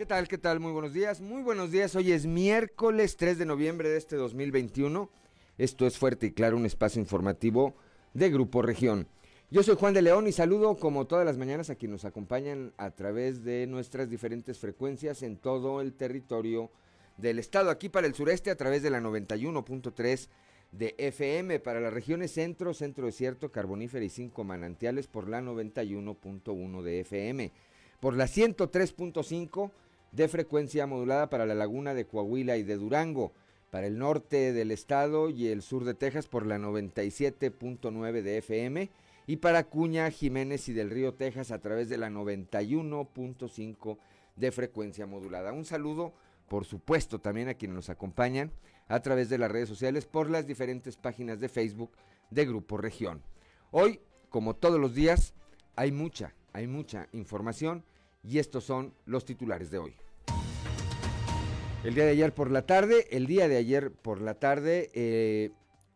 ¿Qué tal? ¿Qué tal? Muy buenos días. Muy buenos días. Hoy es miércoles 3 de noviembre de este 2021. Esto es Fuerte y Claro, un espacio informativo de Grupo Región. Yo soy Juan de León y saludo como todas las mañanas a quienes nos acompañan a través de nuestras diferentes frecuencias en todo el territorio del estado. Aquí para el sureste a través de la 91.3 de FM, para las regiones centro, centro desierto, carbonífera y cinco manantiales por la 91.1 de FM. Por la 103.5 de frecuencia modulada para la laguna de Coahuila y de Durango, para el norte del estado y el sur de Texas por la 97.9 de FM y para Cuña, Jiménez y del Río Texas a través de la 91.5 de frecuencia modulada. Un saludo, por supuesto, también a quienes nos acompañan a través de las redes sociales por las diferentes páginas de Facebook de Grupo Región. Hoy, como todos los días, hay mucha, hay mucha información y estos son los titulares de hoy. El día de ayer por la tarde, el día de ayer por la tarde, eh,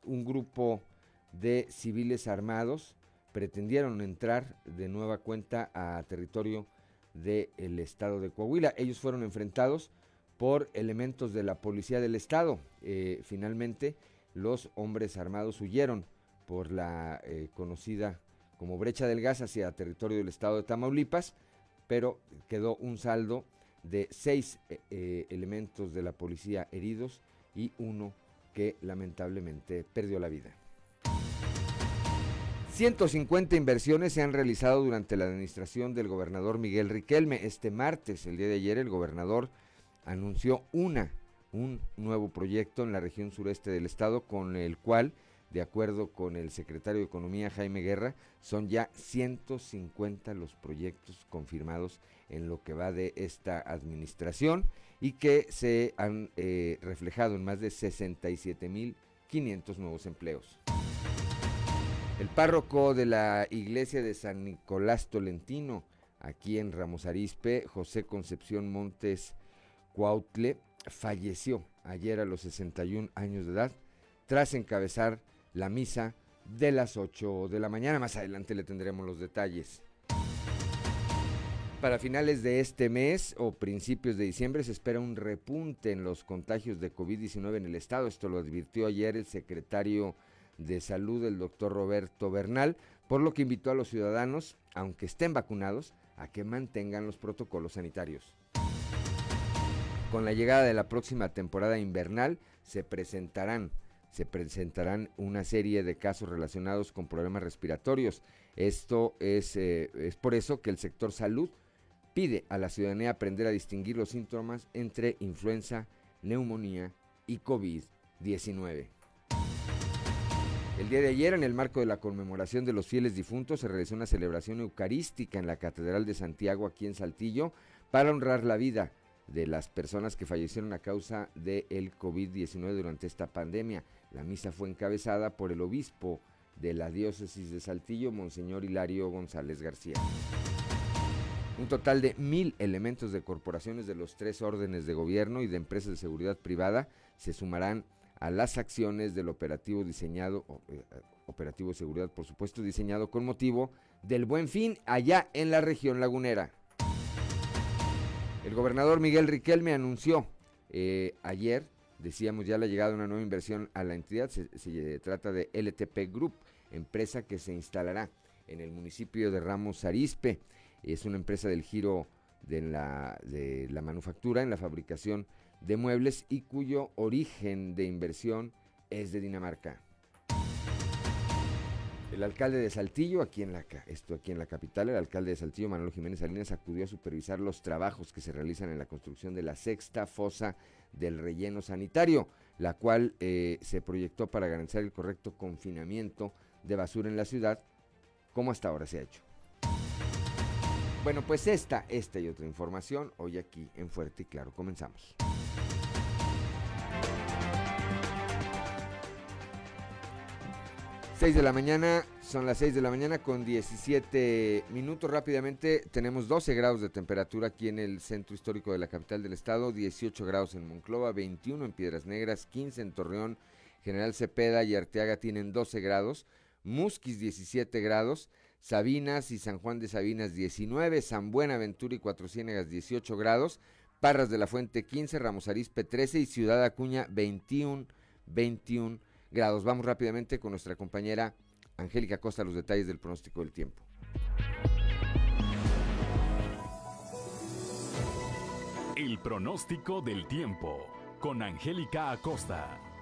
un grupo de civiles armados pretendieron entrar de nueva cuenta a territorio del estado de Coahuila. Ellos fueron enfrentados por elementos de la policía del estado. Eh, finalmente, los hombres armados huyeron por la eh, conocida como brecha del gas hacia territorio del estado de Tamaulipas pero quedó un saldo de seis eh, eh, elementos de la policía heridos y uno que lamentablemente perdió la vida. 150 inversiones se han realizado durante la administración del gobernador Miguel Riquelme. Este martes, el día de ayer, el gobernador anunció una, un nuevo proyecto en la región sureste del estado con el cual de acuerdo con el secretario de Economía Jaime Guerra, son ya 150 los proyectos confirmados en lo que va de esta administración y que se han eh, reflejado en más de 67.500 nuevos empleos. El párroco de la iglesia de San Nicolás Tolentino, aquí en Ramos Arizpe, José Concepción Montes Cuautle, falleció ayer a los 61 años de edad tras encabezar la misa de las 8 de la mañana. Más adelante le tendremos los detalles. Para finales de este mes o principios de diciembre se espera un repunte en los contagios de COVID-19 en el estado. Esto lo advirtió ayer el secretario de Salud, el doctor Roberto Bernal, por lo que invitó a los ciudadanos, aunque estén vacunados, a que mantengan los protocolos sanitarios. Con la llegada de la próxima temporada invernal se presentarán se presentarán una serie de casos relacionados con problemas respiratorios. Esto es, eh, es por eso que el sector salud pide a la ciudadanía aprender a distinguir los síntomas entre influenza, neumonía y COVID-19. El día de ayer, en el marco de la conmemoración de los fieles difuntos, se realizó una celebración eucarística en la Catedral de Santiago, aquí en Saltillo, para honrar la vida de las personas que fallecieron a causa del COVID-19 durante esta pandemia. La misa fue encabezada por el obispo de la diócesis de Saltillo, Monseñor Hilario González García. Un total de mil elementos de corporaciones de los tres órdenes de gobierno y de empresas de seguridad privada se sumarán a las acciones del operativo diseñado, eh, operativo de seguridad por supuesto, diseñado con motivo del buen fin allá en la región lagunera. El gobernador Miguel Riquelme anunció eh, ayer Decíamos ya la llegada de una nueva inversión a la entidad, se, trata de LTP Group, empresa que se instalará en el municipio de Ramos Arispe. Es una empresa del giro de la, de la manufactura en la fabricación de muebles y cuyo origen de inversión es de Dinamarca. El alcalde de Saltillo, aquí en la, esto aquí en la capital, el alcalde de Saltillo, Manuel Jiménez Salinas, acudió a supervisar los trabajos que se realizan en la construcción de la sexta fosa del relleno sanitario, la cual eh, se proyectó para garantizar el correcto confinamiento de basura en la ciudad, como hasta ahora se ha hecho. Bueno, pues esta, esta y otra información hoy aquí en Fuerte y Claro. Comenzamos. 6 de la mañana, son las 6 de la mañana con 17 minutos. Rápidamente tenemos 12 grados de temperatura aquí en el centro histórico de la capital del estado, 18 grados en Monclova, 21 en Piedras Negras, 15 en Torreón, General Cepeda y Arteaga tienen 12 grados, Musquis 17 grados, Sabinas y San Juan de Sabinas 19, San Buenaventura y Cuatro Ciénegas 18 grados, Parras de la Fuente 15, Ramos Arizpe 13 y Ciudad Acuña 21, 21 grados. Vamos rápidamente con nuestra compañera Angélica Costa los detalles del pronóstico del tiempo. El pronóstico del tiempo con Angélica Acosta.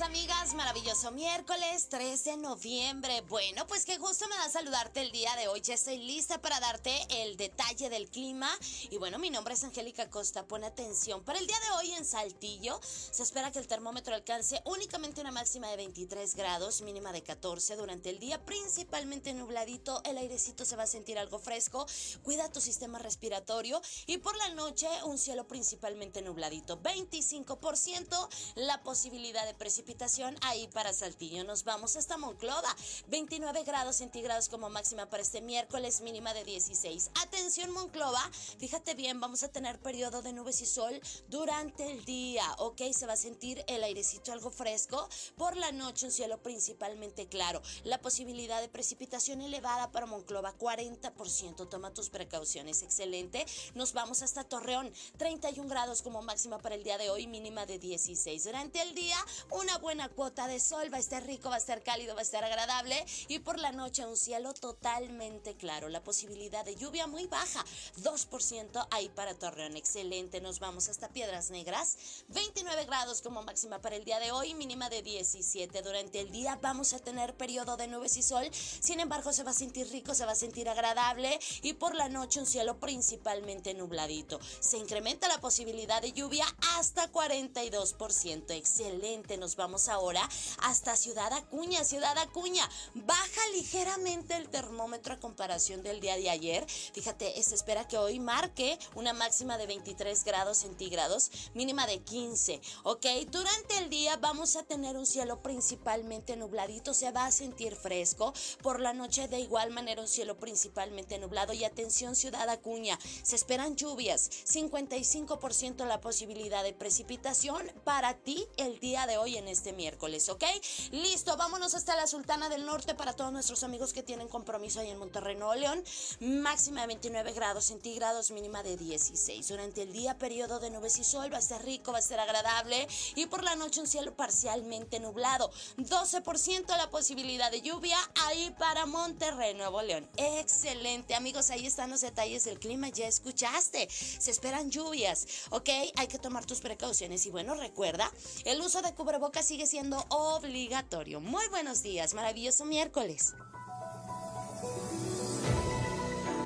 Amigos, amigas? Maravilloso miércoles 13 de noviembre. Bueno, pues qué gusto me da saludarte el día de hoy. Ya estoy lista para darte el detalle del clima. Y bueno, mi nombre es Angélica Costa. Pon atención. Para el día de hoy en Saltillo se espera que el termómetro alcance únicamente una máxima de 23 grados, mínima de 14 durante el día, principalmente nubladito. El airecito se va a sentir algo fresco. Cuida tu sistema respiratorio. Y por la noche un cielo principalmente nubladito. 25% la posibilidad de precipitación ahí para Saltillo. Nos vamos hasta Monclova, 29 grados centígrados como máxima para este miércoles, mínima de 16. Atención Monclova, fíjate bien, vamos a tener periodo de nubes y sol durante el día, ¿ok? Se va a sentir el airecito algo fresco. Por la noche un cielo principalmente claro. La posibilidad de precipitación elevada para Monclova, 40%. Toma tus precauciones, excelente. Nos vamos hasta Torreón, 31 grados como máxima para el día de hoy, mínima de 16. Durante el día, una buena cuota de sol, va a estar rico, va a estar cálido, va a estar agradable y por la noche un cielo totalmente claro. La posibilidad de lluvia muy baja, 2% ahí para Torreón. Excelente, nos vamos hasta Piedras Negras, 29 grados como máxima para el día de hoy, mínima de 17. Durante el día vamos a tener periodo de nubes y sol, sin embargo se va a sentir rico, se va a sentir agradable y por la noche un cielo principalmente nubladito. Se incrementa la posibilidad de lluvia hasta 42%. Excelente, nos vamos ahora hasta Ciudad Acuña. Ciudad Acuña, baja ligeramente el termómetro a comparación del día de ayer. Fíjate, se espera que hoy marque una máxima de 23 grados centígrados, mínima de 15. Ok, durante el día vamos a tener un cielo principalmente nubladito, se va a sentir fresco. Por la noche de igual manera un cielo principalmente nublado. Y atención Ciudad Acuña, se esperan lluvias, 55% la posibilidad de precipitación para ti el día de hoy este miércoles, ¿ok? Listo, vámonos hasta la Sultana del Norte para todos nuestros amigos que tienen compromiso ahí en Monterrey, Nuevo León. Máxima de 29 grados centígrados, mínima de 16. Durante el día, periodo de nubes y sol, va a estar rico, va a ser agradable. Y por la noche, un cielo parcialmente nublado. 12% la posibilidad de lluvia ahí para Monterrey, Nuevo León. Excelente, amigos, ahí están los detalles del clima, ya escuchaste. Se esperan lluvias, ¿ok? Hay que tomar tus precauciones y bueno, recuerda el uso de cubrebocas sigue siendo obligatorio. Muy buenos días, maravilloso miércoles.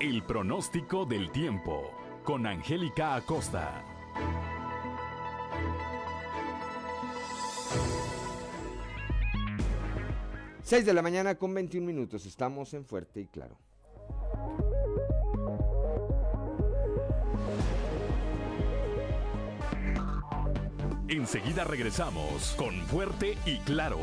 El pronóstico del tiempo con Angélica Acosta. Seis de la mañana con 21 minutos. Estamos en Fuerte y Claro. Enseguida regresamos con Fuerte y Claro.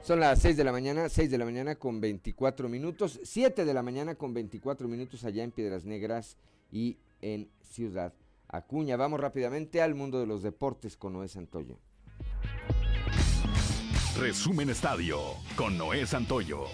Son las 6 de la mañana, 6 de la mañana con 24 minutos, 7 de la mañana con 24 minutos allá en Piedras Negras y en Ciudad Acuña. Vamos rápidamente al mundo de los deportes con Noé Santoyo. Resumen Estadio con Noé Santoyo.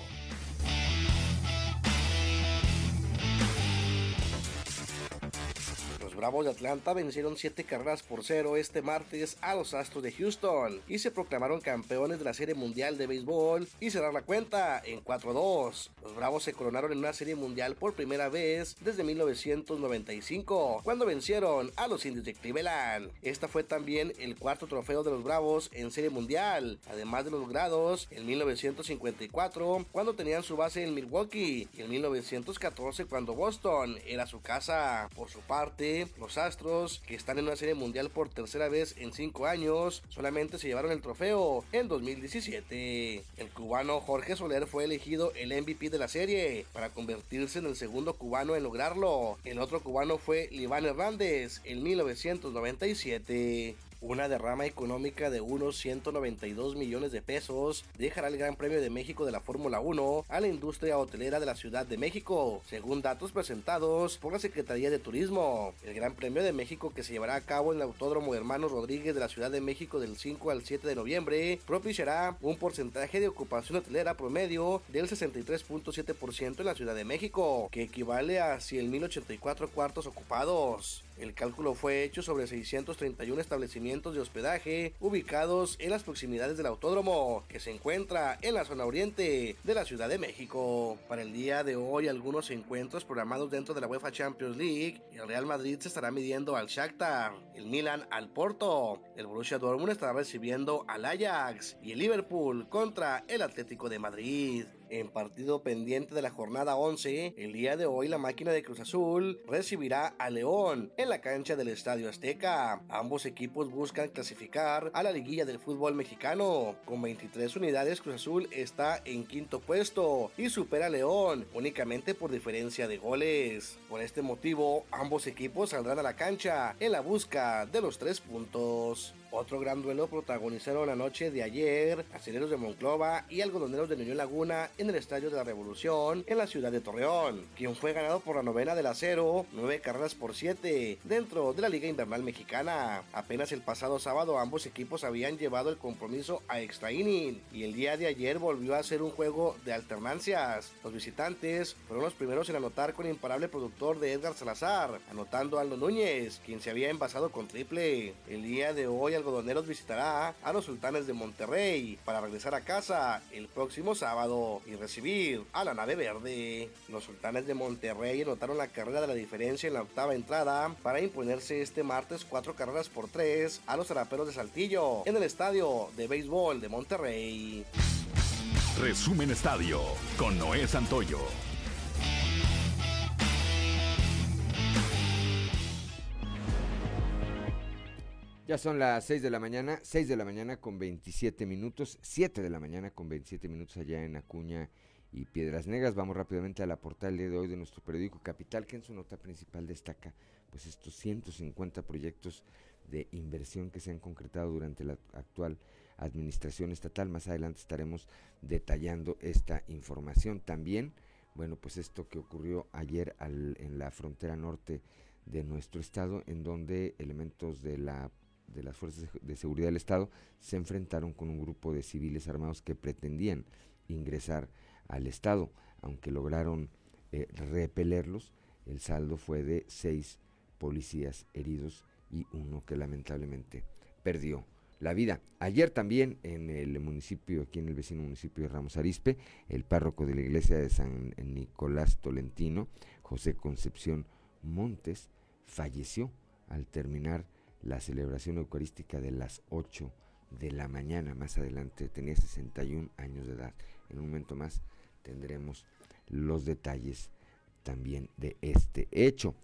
Bravos de Atlanta vencieron 7 carreras por 0 este martes a los Astros de Houston y se proclamaron campeones de la Serie Mundial de Béisbol y cerrar la cuenta en 4-2. Los Bravos se coronaron en una Serie Mundial por primera vez desde 1995, cuando vencieron a los Indios de Cleveland. Esta fue también el cuarto trofeo de los Bravos en Serie Mundial, además de los logrados en 1954, cuando tenían su base en Milwaukee, y en 1914 cuando Boston era su casa. Por su parte, los Astros, que están en una serie mundial por tercera vez en cinco años, solamente se llevaron el trofeo en 2017. El cubano Jorge Soler fue elegido el MVP de la serie para convertirse en el segundo cubano en lograrlo. El otro cubano fue Liván Hernández en 1997. Una derrama económica de unos 192 millones de pesos dejará el Gran Premio de México de la Fórmula 1 a la industria hotelera de la Ciudad de México, según datos presentados por la Secretaría de Turismo. El Gran Premio de México que se llevará a cabo en el Autódromo Hermanos Rodríguez de la Ciudad de México del 5 al 7 de noviembre propiciará un porcentaje de ocupación hotelera promedio del 63.7% en la Ciudad de México, que equivale a 100.084 cuartos ocupados. El cálculo fue hecho sobre 631 establecimientos de hospedaje ubicados en las proximidades del autódromo, que se encuentra en la zona oriente de la Ciudad de México. Para el día de hoy, algunos encuentros programados dentro de la UEFA Champions League. El Real Madrid se estará midiendo al Shakhtar, el Milan al Porto, el Borussia Dortmund estará recibiendo al Ajax y el Liverpool contra el Atlético de Madrid. En partido pendiente de la jornada 11, el día de hoy la máquina de Cruz Azul recibirá a León en la cancha del Estadio Azteca. Ambos equipos buscan clasificar a la liguilla del fútbol mexicano. Con 23 unidades, Cruz Azul está en quinto puesto y supera a León únicamente por diferencia de goles. Por este motivo, ambos equipos saldrán a la cancha en la busca de los tres puntos. Otro gran duelo protagonizaron la noche de ayer Aceleros de Monclova y Algodoneros de Niño Laguna en el Estadio de la Revolución en la ciudad de Torreón, quien fue ganado por la novena del acero, nueve carreras por siete, dentro de la Liga Invernal Mexicana. Apenas el pasado sábado ambos equipos habían llevado el compromiso a extra inning y el día de ayer volvió a ser un juego de alternancias. Los visitantes fueron los primeros en anotar con imparable productor de Edgar Salazar, anotando a Aldo Núñez, quien se había envasado con triple. El día de hoy Algodoneros visitará a los Sultanes de Monterrey para regresar a casa el próximo sábado y recibir a la nave verde. Los Sultanes de Monterrey anotaron la carrera de la diferencia en la octava entrada para imponerse este martes cuatro carreras por tres a los Zaraperos de Saltillo en el estadio de béisbol de Monterrey. Resumen Estadio con Noé Santoyo. Ya son las 6 de la mañana, 6 de la mañana con 27 minutos, 7 de la mañana con 27 minutos allá en Acuña y Piedras Negras. Vamos rápidamente a la portal de hoy de nuestro periódico Capital, que en su nota principal destaca pues estos 150 proyectos de inversión que se han concretado durante la actual administración estatal. Más adelante estaremos detallando esta información. También, bueno, pues esto que ocurrió ayer al, en la frontera norte de nuestro estado, en donde elementos de la de las fuerzas de seguridad del Estado se enfrentaron con un grupo de civiles armados que pretendían ingresar al Estado. Aunque lograron eh, repelerlos, el saldo fue de seis policías heridos y uno que lamentablemente perdió la vida. Ayer también en el municipio, aquí en el vecino municipio de Ramos Arispe, el párroco de la iglesia de San Nicolás Tolentino, José Concepción Montes, falleció al terminar la celebración eucarística de las 8 de la mañana. Más adelante tenía 61 años de edad. En un momento más tendremos los detalles también de este hecho.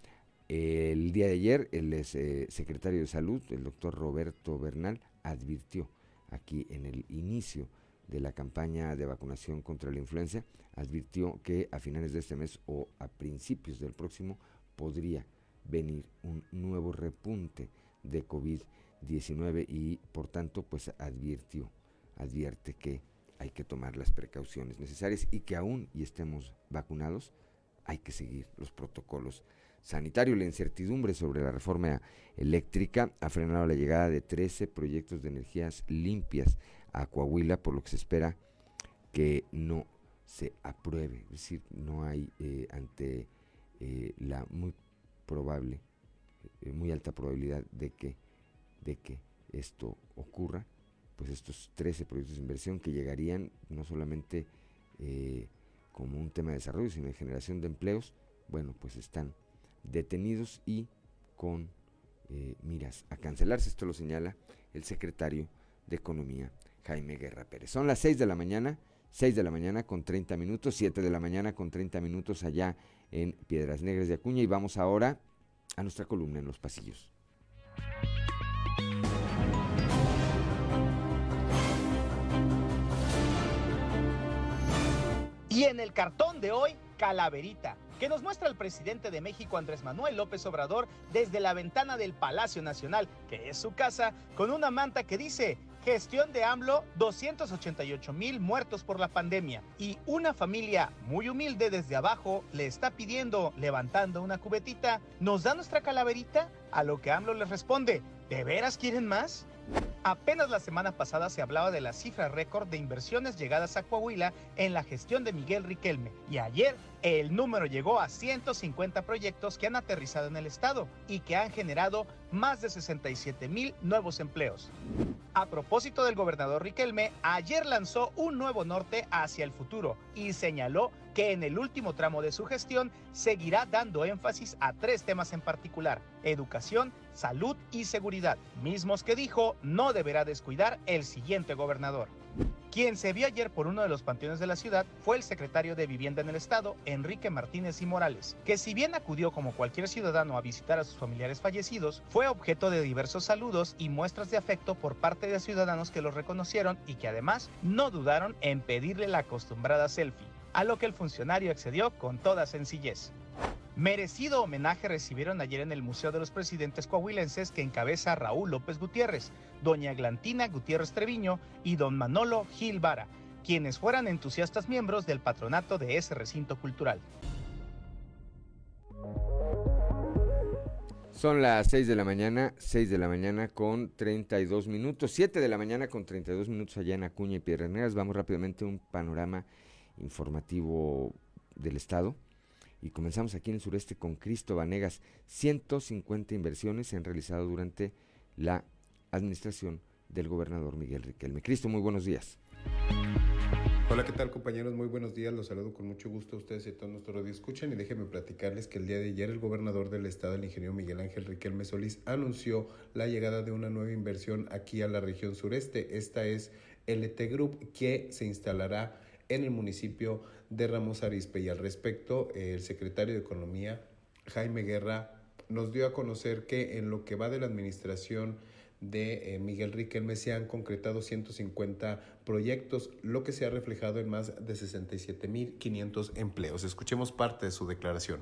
El día de ayer el eh, secretario de salud, el doctor Roberto Bernal, advirtió aquí en el inicio de la campaña de vacunación contra la influenza, advirtió que a finales de este mes o a principios del próximo podría venir un nuevo repunte de COVID-19 y por tanto pues advirtió, advierte que hay que tomar las precauciones necesarias y que aún y estemos vacunados, hay que seguir los protocolos sanitarios. La incertidumbre sobre la reforma eléctrica ha frenado la llegada de 13 proyectos de energías limpias a Coahuila, por lo que se espera que no se apruebe. Es decir, no hay eh, ante eh, la muy probable muy alta probabilidad de que, de que esto ocurra, pues estos 13 proyectos de inversión que llegarían no solamente eh, como un tema de desarrollo, sino de generación de empleos, bueno, pues están detenidos y con eh, miras a cancelarse. Esto lo señala el secretario de Economía, Jaime Guerra Pérez. Son las 6 de la mañana, 6 de la mañana con 30 minutos, 7 de la mañana con 30 minutos allá en Piedras Negras de Acuña y vamos ahora a nuestra columna en los pasillos. Y en el cartón de hoy, calaverita. que nos muestra el presidente de México Andrés Manuel López Obrador desde la ventana del Palacio Nacional, que es su casa, con una manta que dice Gestión de AMLO, 288 mil muertos por la pandemia. Y una familia muy humilde desde abajo le está pidiendo, levantando una cubetita, ¿nos da nuestra calaverita? A lo que AMLO le responde, ¿de veras quieren más? Apenas la semana pasada se hablaba de la cifra récord de inversiones llegadas a Coahuila en la gestión de Miguel Riquelme y ayer el número llegó a 150 proyectos que han aterrizado en el estado y que han generado más de 67 mil nuevos empleos. A propósito del gobernador Riquelme, ayer lanzó un nuevo norte hacia el futuro y señaló que en el último tramo de su gestión seguirá dando énfasis a tres temas en particular, educación, salud y seguridad, mismos que dijo no deberá descuidar el siguiente gobernador. Quien se vio ayer por uno de los panteones de la ciudad fue el secretario de Vivienda en el Estado, Enrique Martínez y Morales, que si bien acudió como cualquier ciudadano a visitar a sus familiares fallecidos, fue objeto de diversos saludos y muestras de afecto por parte de ciudadanos que los reconocieron y que además no dudaron en pedirle la acostumbrada selfie, a lo que el funcionario accedió con toda sencillez. Merecido homenaje recibieron ayer en el Museo de los Presidentes Coahuilenses que encabeza Raúl López Gutiérrez, doña Glantina Gutiérrez Treviño y don Manolo Gil Vara, quienes fueran entusiastas miembros del patronato de ese recinto cultural. Son las 6 de la mañana, 6 de la mañana con 32 minutos, 7 de la mañana con 32 minutos allá en Acuña y Piedras Negras. Vamos rápidamente a un panorama informativo del Estado. Y comenzamos aquí en el sureste con Cristo Vanegas. 150 inversiones se han realizado durante la administración del gobernador Miguel Riquelme. Cristo, muy buenos días. Hola, ¿qué tal compañeros? Muy buenos días, los saludo con mucho gusto a ustedes y a todos nuestros radio escuchan y déjenme platicarles que el día de ayer el gobernador del estado, el ingeniero Miguel Ángel Riquelme Solís, anunció la llegada de una nueva inversión aquí a la región sureste. Esta es LT Group que se instalará en el municipio de Ramos Arizpe y al respecto el secretario de Economía Jaime Guerra nos dio a conocer que en lo que va de la administración de eh, Miguel Riquelme se han concretado 150 proyectos, lo que se ha reflejado en más de 67.500 empleos. Escuchemos parte de su declaración.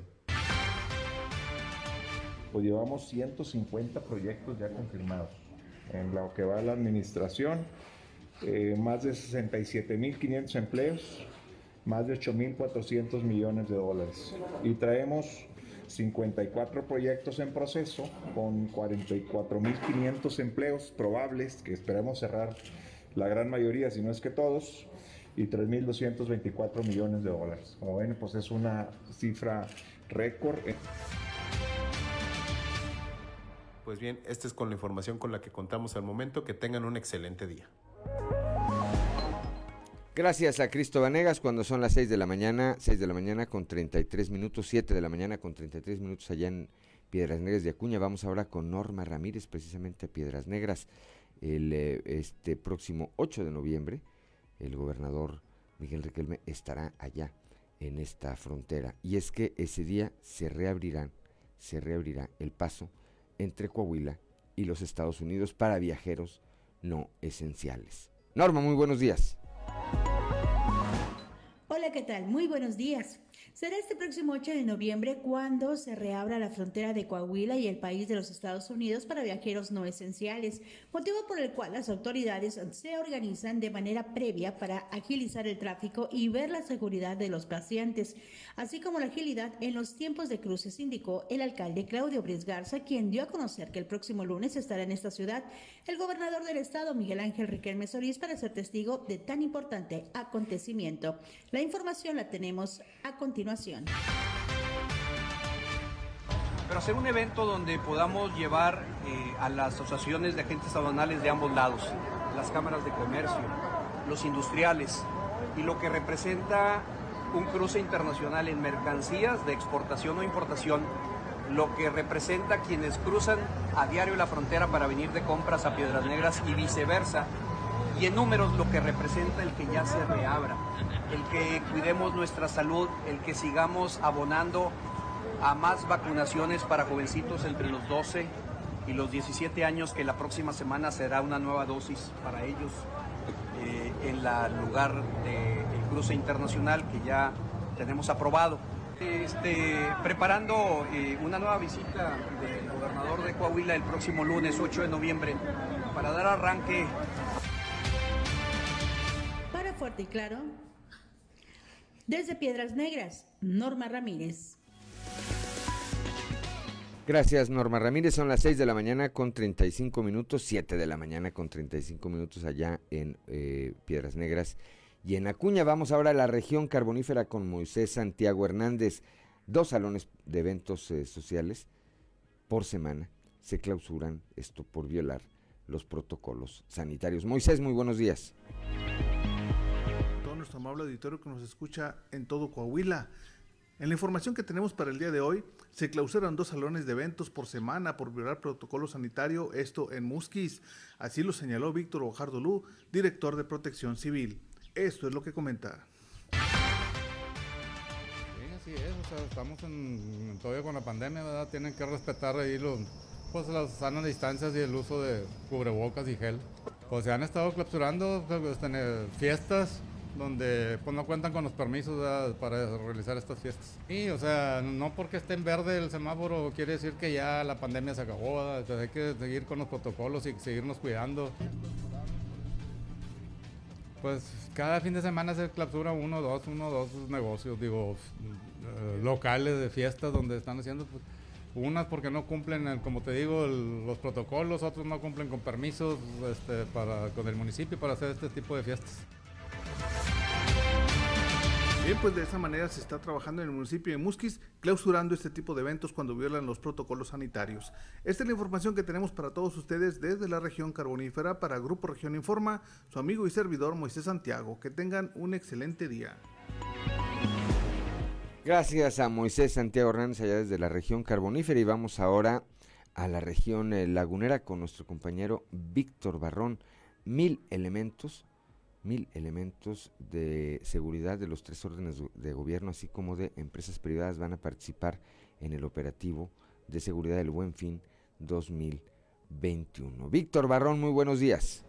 Pues llevamos 150 proyectos ya confirmados en lo que va la administración, eh, más de 67.500 empleos, más de 8.400 millones de dólares. Y traemos 54 proyectos en proceso con 44.500 empleos probables que esperamos cerrar la gran mayoría, si no es que todos, y 3.224 millones de dólares. Como ven, pues es una cifra récord. Pues bien, esta es con la información con la que contamos al momento. Que tengan un excelente día. Gracias a Cristo Vanegas, cuando son las 6 de la mañana, 6 de la mañana con 33 minutos, 7 de la mañana con 33 minutos allá en Piedras Negras de Acuña. Vamos ahora con Norma Ramírez, precisamente a Piedras Negras. El eh, este próximo 8 de noviembre, el gobernador Miguel Riquelme estará allá en esta frontera. Y es que ese día se reabrirán, se reabrirá el paso entre Coahuila y los Estados Unidos para viajeros no esenciales. Norma, muy buenos días. Hola, ¿qué tal? Muy buenos días. Será este próximo 8 de noviembre cuando se reabra la frontera de Coahuila y el país de los Estados Unidos para viajeros no esenciales, motivo por el cual las autoridades se organizan de manera previa para agilizar el tráfico y ver la seguridad de los pacientes, así como la agilidad en los tiempos de cruces, indicó el alcalde Claudio Bris Garza, quien dio a conocer que el próximo lunes estará en esta ciudad el gobernador del estado, Miguel Ángel Riquelme Solís, para ser testigo de tan importante acontecimiento. La información la tenemos a continuación pero hacer un evento donde podamos llevar eh, a las asociaciones de agentes aduanales de ambos lados, las cámaras de comercio, los industriales y lo que representa un cruce internacional en mercancías de exportación o importación, lo que representa quienes cruzan a diario la frontera para venir de compras a Piedras Negras y viceversa, y en números lo que representa el que ya se reabra el que cuidemos nuestra salud, el que sigamos abonando a más vacunaciones para jovencitos entre los 12 y los 17 años, que la próxima semana será una nueva dosis para ellos eh, en el lugar del cruce internacional que ya tenemos aprobado. Este, preparando eh, una nueva visita del gobernador de Coahuila el próximo lunes 8 de noviembre para dar arranque. Fuerte y Claro, desde Piedras Negras, Norma Ramírez. Gracias, Norma Ramírez. Son las 6 de la mañana con 35 minutos, 7 de la mañana con 35 minutos allá en eh, Piedras Negras. Y en Acuña vamos ahora a la región carbonífera con Moisés Santiago Hernández. Dos salones de eventos eh, sociales por semana se clausuran, esto por violar los protocolos sanitarios. Moisés, muy buenos días. Nuestro amable auditorio que nos escucha en todo Coahuila. En la información que tenemos para el día de hoy, se clausuran dos salones de eventos por semana por violar protocolo sanitario, esto en Musquis. Así lo señaló Víctor Ojardolú, director de Protección Civil. Esto es lo que comenta. Sí, así es, o sea, estamos en, todavía con la pandemia, ¿verdad? Tienen que respetar ahí los, pues, las sanas distancias y el uso de cubrebocas y gel. Pues se han estado clausurando pues, fiestas, donde pues no cuentan con los permisos para realizar estas fiestas. Y, o sea, no porque esté en verde el semáforo quiere decir que ya la pandemia se acabó, hay que seguir con los protocolos y seguirnos cuidando. Pues cada fin de semana se clausura uno, dos, uno, dos negocios, digo, eh, locales de fiestas donde están haciendo, pues, unas porque no cumplen, como te digo, los protocolos, otros no cumplen con permisos este, para, con el municipio para hacer este tipo de fiestas. Bien, pues de esa manera se está trabajando en el municipio de Musquis, clausurando este tipo de eventos cuando violan los protocolos sanitarios. Esta es la información que tenemos para todos ustedes desde la región carbonífera para Grupo Región Informa, su amigo y servidor Moisés Santiago. Que tengan un excelente día. Gracias a Moisés Santiago Hernández allá desde la región carbonífera y vamos ahora a la región eh, lagunera con nuestro compañero Víctor Barrón. Mil elementos, mil elementos de seguridad de los tres órdenes de gobierno, así como de empresas privadas, van a participar en el operativo de seguridad del Buen Fin 2021. Víctor Barrón, muy buenos días.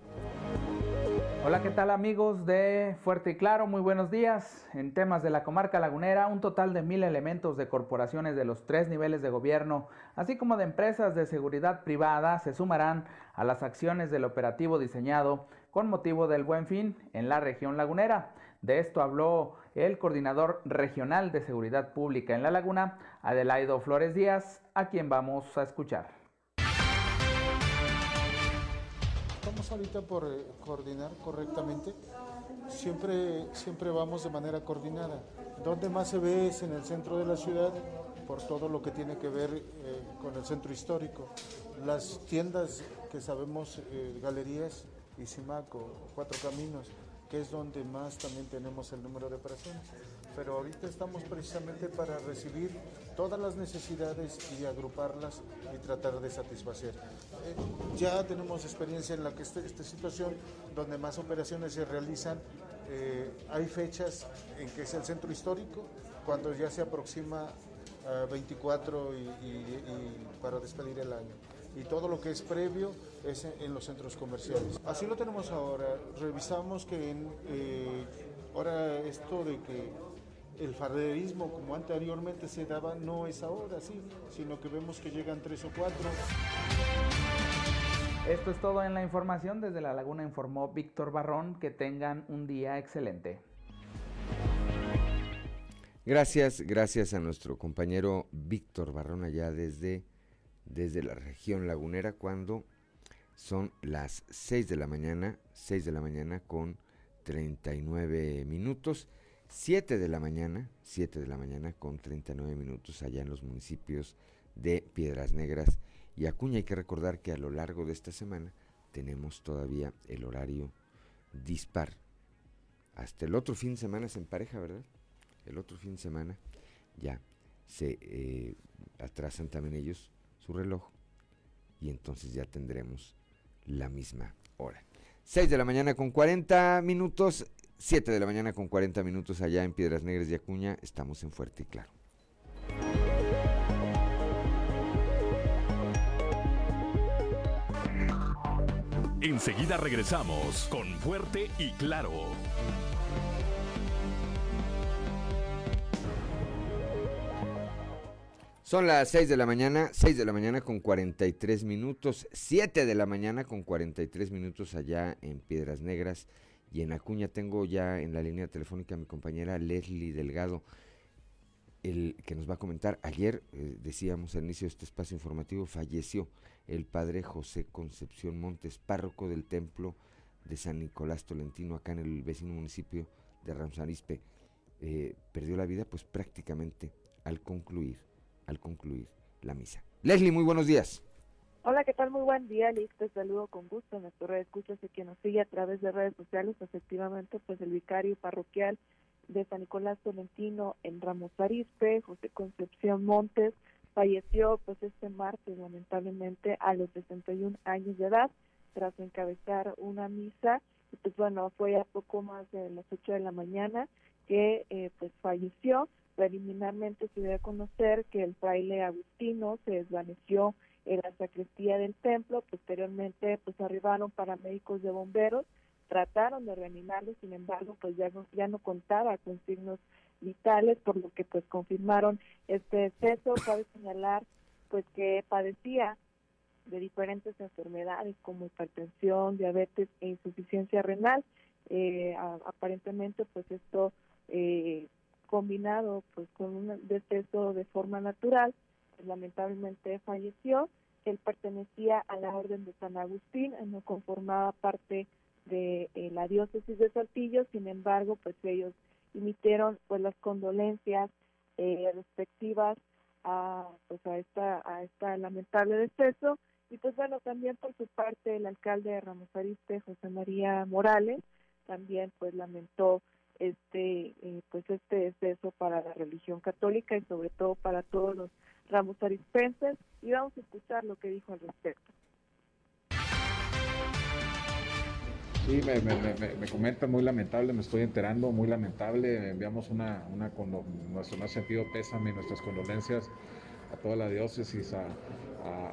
Hola, ¿qué tal amigos de Fuerte y Claro? Muy buenos días. En temas de la comarca lagunera, un total de mil elementos de corporaciones de los tres niveles de gobierno, así como de empresas de seguridad privada, se sumarán a las acciones del operativo diseñado con motivo del Buen Fin en la región lagunera. De esto habló el coordinador regional de seguridad pública en la laguna, Adelaido Flores Díaz, a quien vamos a escuchar. Estamos ahorita por eh, coordinar correctamente. Siempre, siempre vamos de manera coordinada. Donde más se ve es en el centro de la ciudad, por todo lo que tiene que ver eh, con el centro histórico. Las tiendas que sabemos, eh, galerías, Isimaco, Cuatro Caminos, que es donde más también tenemos el número de operaciones. Pero ahorita estamos precisamente para recibir todas las necesidades y agruparlas y tratar de satisfacer. Eh, ya tenemos experiencia en la que este- esta situación, donde más operaciones se realizan, eh, hay fechas en que es el centro histórico, cuando ya se aproxima a 24 y, y- y para despedir el año. Y todo lo que es previo es en, en los centros comerciales. Así lo tenemos ahora. Revisamos que en, eh, ahora esto de que el farderismo como anteriormente se daba no es ahora así, sino que vemos que llegan tres o cuatro. Esto es todo en la información. Desde La Laguna informó Víctor Barrón. Que tengan un día excelente. Gracias, gracias a nuestro compañero Víctor Barrón allá desde, desde la región lagunera cuando son las 6 de la mañana, 6 de la mañana con 39 minutos, 7 de la mañana, 7 de la mañana con 39 minutos allá en los municipios de Piedras Negras y Acuña. Hay que recordar que a lo largo de esta semana tenemos todavía el horario dispar. Hasta el otro fin de semana se empareja, ¿verdad? el otro fin de semana ya se eh, atrasan también ellos su reloj y entonces ya tendremos la misma hora. 6 de la mañana con 40 minutos, 7 de la mañana con 40 minutos allá en Piedras Negras y Acuña, estamos en Fuerte y Claro. Enseguida regresamos con Fuerte y Claro. Son las 6 de la mañana, 6 de la mañana con 43 minutos, 7 de la mañana con 43 minutos allá en Piedras Negras y en Acuña. Tengo ya en la línea telefónica a mi compañera Leslie Delgado, el que nos va a comentar. Ayer, eh, decíamos al inicio de este espacio informativo, falleció el padre José Concepción Montes, párroco del templo de San Nicolás Tolentino, acá en el vecino municipio de Ramsarispe. Eh, perdió la vida pues prácticamente al concluir al concluir la misa. Leslie, muy buenos días. Hola, ¿qué tal? Muy buen día, Liz. Te saludo con gusto. Nuestro red escuchas y que nos sigue a través de redes sociales. Efectivamente, pues el vicario parroquial de San Nicolás Tolentino en Ramos Arispe, José Concepción Montes, falleció pues este martes lamentablemente a los 61 años de edad tras encabezar una misa y pues bueno fue a poco más de las 8 de la mañana que eh, pues falleció Preliminarmente se dio a conocer que el fraile Agustino se desvaneció en la sacristía del templo, posteriormente pues arribaron paramédicos de bomberos, trataron de reanimarlo, sin embargo pues ya no, ya no contaba con signos vitales, por lo que pues confirmaron este deceso, cabe señalar pues que padecía de diferentes enfermedades como hipertensión, diabetes e insuficiencia renal. Eh, aparentemente pues esto eh, combinado pues con un deceso de forma natural, pues, lamentablemente falleció. Él pertenecía a la Orden de San Agustín, no conformaba parte de eh, la diócesis de Saltillo, sin embargo, pues ellos emitieron pues las condolencias eh, respectivas a pues a esta a esta lamentable deceso y pues bueno también por su parte el alcalde de Ramos Ariste José María Morales también pues lamentó este eh, pues este exceso para la religión católica y sobre todo para todos los ramos arispenses y vamos a escuchar lo que dijo al respecto. Sí, me, me, comenta muy lamentable, me estoy enterando, muy lamentable. Enviamos una, una nuestro más sentido pésame, nuestras condolencias a toda la diócesis, a,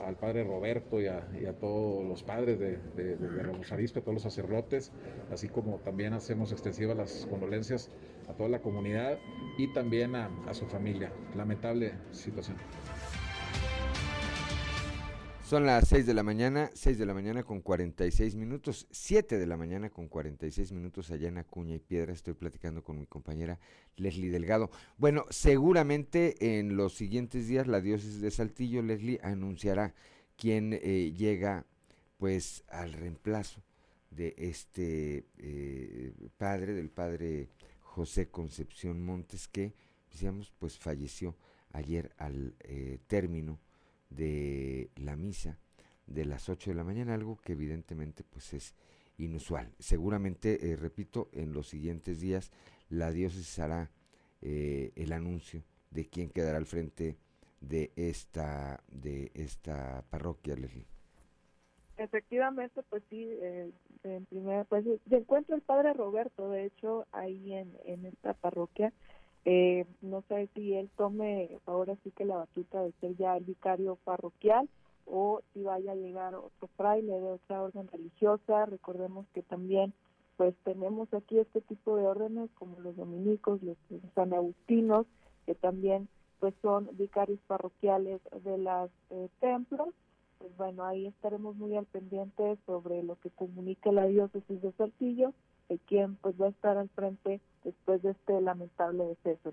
al padre Roberto y a, todos los padres de, de, de Ramos Arispe, a todos los sacerdotes, así como también hacemos extensivas las condolencias a toda la comunidad y también a, a su familia. Lamentable situación. Son las 6 de la mañana, 6 de la mañana con 46 minutos, 7 de la mañana con 46 minutos allá en Acuña y Piedra. Estoy platicando con mi compañera Leslie Delgado. Bueno, seguramente en los siguientes días la diócesis de Saltillo, Leslie, anunciará quién eh, llega pues al reemplazo de este eh, padre, del padre José Concepción Montes, que, decíamos, pues falleció ayer al eh, término de la misa de las 8 de la mañana, algo que evidentemente pues es inusual. Seguramente, eh, repito, en los siguientes días la diócesis hará eh, el anuncio de quién quedará al frente de esta de esta parroquia, Leslie. Efectivamente, pues sí, eh, en primera, pues se encuentra el padre Roberto, de hecho, ahí en, en esta parroquia, eh, no sé si él tome ahora sí que la batuta de ser ya el vicario parroquial o si vaya a llegar otro fraile de otra orden religiosa. Recordemos que también pues tenemos aquí este tipo de órdenes como los dominicos, los san agustinos, que también pues son vicarios parroquiales de los eh, templos. Pues bueno, ahí estaremos muy al pendiente sobre lo que comunique la diócesis de Saltillo quién pues va a estar al frente después de este lamentable deceso.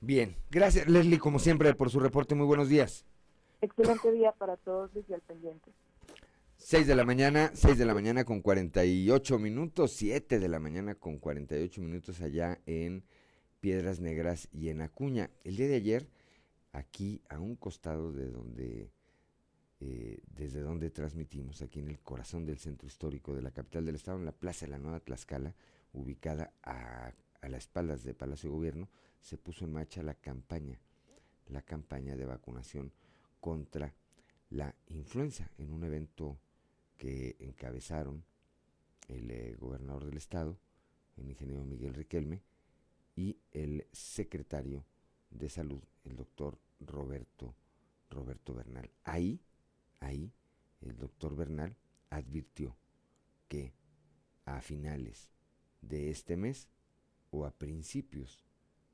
Bien, gracias Leslie como siempre por su reporte, muy buenos días. Excelente día para todos desde el pendiente. 6 de la mañana, 6 de la mañana con 48 minutos, 7 de la mañana con 48 minutos allá en Piedras Negras y en Acuña. El día de ayer, aquí a un costado de donde eh, desde donde transmitimos, aquí en el corazón del centro histórico de la capital del estado, en la Plaza de la Nueva Tlaxcala, ubicada a, las espaldas del Palacio de Gobierno, se puso en marcha la campaña, la campaña de vacunación contra la influenza, en un evento que encabezaron el eh, gobernador del estado, el ingeniero Miguel Riquelme, y el secretario de salud, el doctor Roberto, Roberto Bernal. Ahí Ahí el doctor Bernal advirtió que a finales de este mes o a principios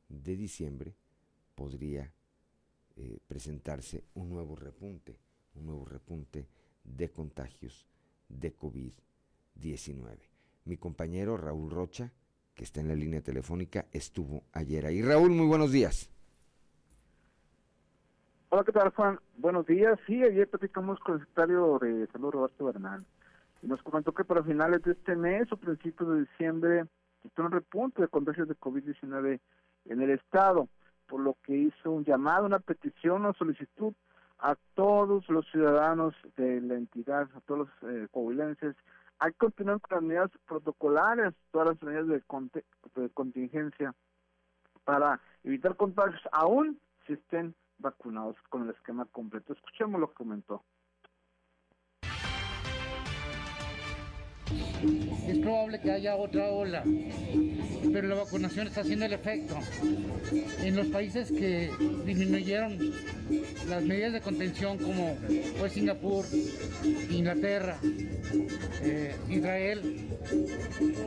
de diciembre podría eh, presentarse un nuevo repunte, un nuevo repunte de contagios de COVID-19. Mi compañero Raúl Rocha, que está en la línea telefónica, estuvo ayer ahí. Raúl, muy buenos días. Hola, ¿qué tal, Juan? Buenos días. Sí, ayer platicamos con el secretario de Salud, Roberto Bernal. Nos comentó que para finales de este mes o principios de diciembre está un repunte de contagios de COVID-19 en el Estado, por lo que hizo un llamado, una petición, una solicitud a todos los ciudadanos de la entidad, a todos los eh, coahuilenses, que continuar con las medidas protocolares, todas las medidas de, contingencia para evitar contagios, aún si estén vacunados con el esquema completo. Escuchemos lo que comentó. Es probable que haya otra ola, pero la vacunación está haciendo el efecto. En los países que disminuyeron las medidas de contención, como fue Singapur, Inglaterra, eh, Israel,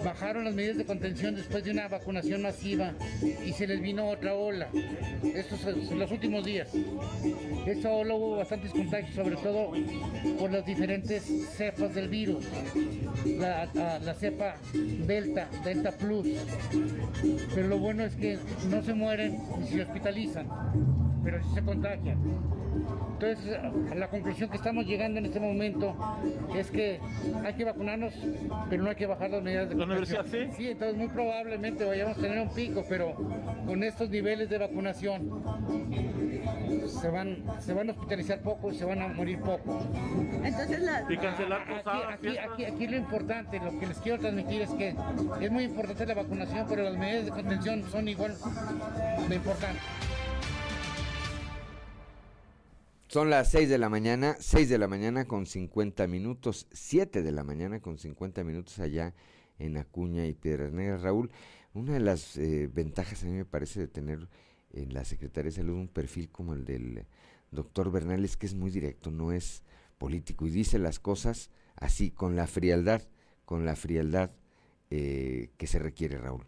bajaron las medidas de contención después de una vacunación masiva y se les vino otra ola. Estos en los últimos días. Esta ola hubo bastantes contagios, sobre todo por las diferentes cepas del virus la, cepa Delta, Delta Plus. Pero lo bueno es que no se mueren ni se hospitalizan, pero sí se contagian. Entonces, la conclusión que estamos llegando en este momento es que hay que vacunarnos, pero no hay que bajar las medidas de vacunación. ¿sí? Sí, entonces muy probablemente vayamos a tener un pico, pero con estos niveles de vacunación se van, se van a hospitalizar poco y se van a morir poco. Entonces, la... y cancelar aquí, aquí, aquí, lo importante, lo que les quiero transmitir es que es muy importante la vacunación, pero las medidas de contención son igual de importantes. Son las 6 de la mañana, 6 de la mañana con 50 minutos, 7 de la mañana con 50 minutos allá en Acuña y Piedras Negras. Raúl, una de las eh, ventajas a mí me parece de tener en la Secretaría de Salud un perfil como el del doctor Bernal es que es muy directo, no es político y dice las cosas así, con la frialdad, con la frialdad eh, que se requiere, Raúl.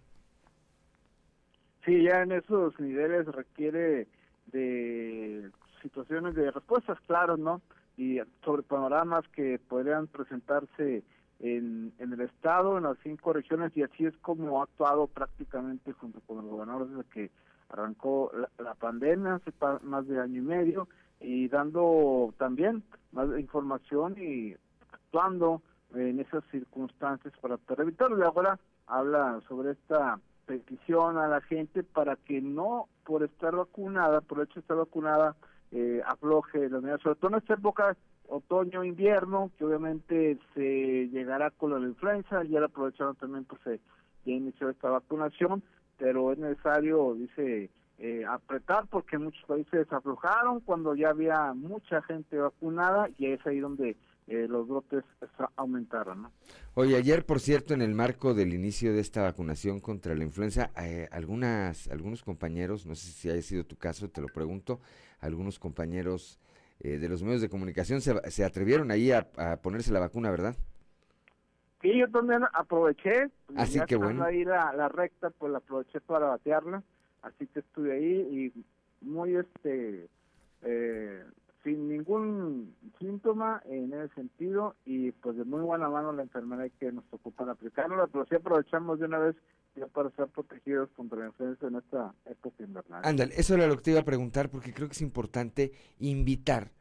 Sí, ya en esos niveles requiere de situaciones de respuestas claras, ¿no? Y sobre panoramas que podrían presentarse en, en el Estado, en las cinco regiones, y así es como ha actuado prácticamente junto con el gobernador desde que arrancó la, pandemia hace más de año y medio, y dando también más información y actuando en esas circunstancias para evitarlo. Y ahora habla sobre esta petición a la gente para que no por estar vacunada, por el hecho de estar vacunada, eh, afloje las medidas, sobre todo en esta época otoño, invierno, que obviamente se llegará con la influenza, ya la aprovecharon también, pues se ya inició esta vacunación, pero es necesario, dice, eh, apretar porque muchos países aflojaron cuando ya había mucha gente vacunada y es ahí donde eh, los brotes aumentaron. ¿no? Oye, ayer, por cierto, en el marco del inicio de esta vacunación contra la influenza, eh, algunas, algunos compañeros, no sé si haya sido tu caso, te lo pregunto, algunos compañeros eh, de los medios de comunicación se, se atrevieron ahí a, ponerse la vacuna, ¿verdad? Sí, yo también aproveché. Así que bueno. ahí la, la recta, pues la aproveché para batearla. Así que estuve ahí y muy este eh, sin ningún síntoma en ese sentido y pues de muy buena mano la enfermedad que nos ocupa aplicarla, pero sí aprovechamos de una vez ya para estar protegidos contra la influenza en esta época invernal. Ándale, eso era lo que te iba a preguntar porque creo que es importante invitar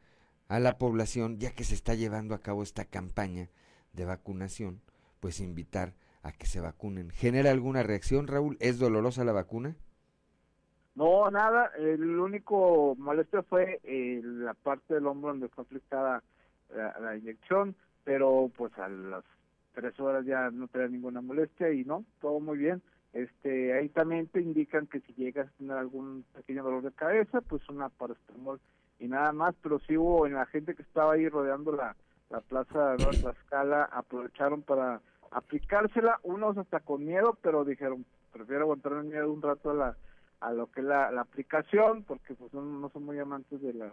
a la población, ya que se está llevando a cabo esta campaña de vacunación, pues invitar a que se vacunen. ¿Genera alguna reacción, Raúl? ¿Es dolorosa la vacuna? No, nada, el único molestia fue eh, la parte del hombro donde fue aplicada la, inyección, pero pues a las tres horas ya no tenía ninguna molestia y no, todo muy bien. Este, ahí también te indican que si llegas a tener algún pequeño dolor de cabeza, pues una paracetamol y nada más, pero sí hubo en la gente que estaba ahí rodeando la, la plaza de la escala aprovecharon para aplicársela, unos hasta con miedo, pero dijeron, prefiero aguantar el miedo un rato a la a lo que es la, la aplicación, porque pues no, son muy amantes de la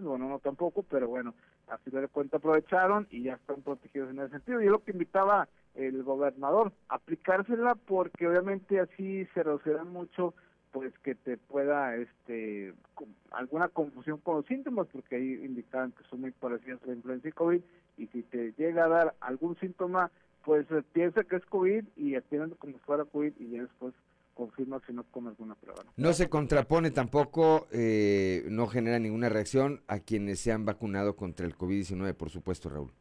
bueno, no tampoco, pero bueno, a final de cuentas aprovecharon y ya están protegidos en ese sentido. Yo lo que invitaba el gobernador, aplicársela porque obviamente así se reducirán mucho pues que te pueda este alguna confusión con los síntomas porque ahí indicaban que son muy parecidos a la influencia y COVID y si te llega a dar algún síntoma pues piensa que es COVID y atiende como si fuera COVID y ya después confirma si no con alguna prueba. No, se contrapone tampoco, eh, no genera ninguna reacción a quienes se han vacunado contra el COVID-19, por supuesto, Raúl.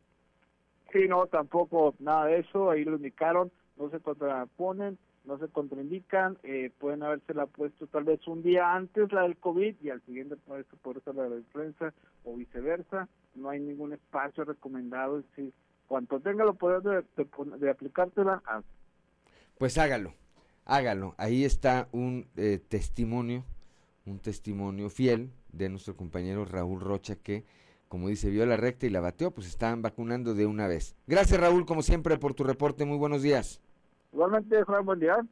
Sí, no, tampoco nada de eso, ahí lo indicaron, no se contraponen, no se contraindican, eh, pueden habérsela puesto tal vez un día antes la del COVID y al siguiente por eso la de la influenza o viceversa, no hay ningún espacio recomendado, si cuanto tenga lo poder de, de, aplicártela, Pues hágalo, hágalo, ahí está un eh, testimonio, un testimonio fiel de nuestro compañero Raúl Rocha que como dice, vio la recta y la bateó, pues estaban vacunando de una vez. Gracias Raúl, como siempre, por tu reporte. Muy buenos días. Igualmente, Juan, buen día.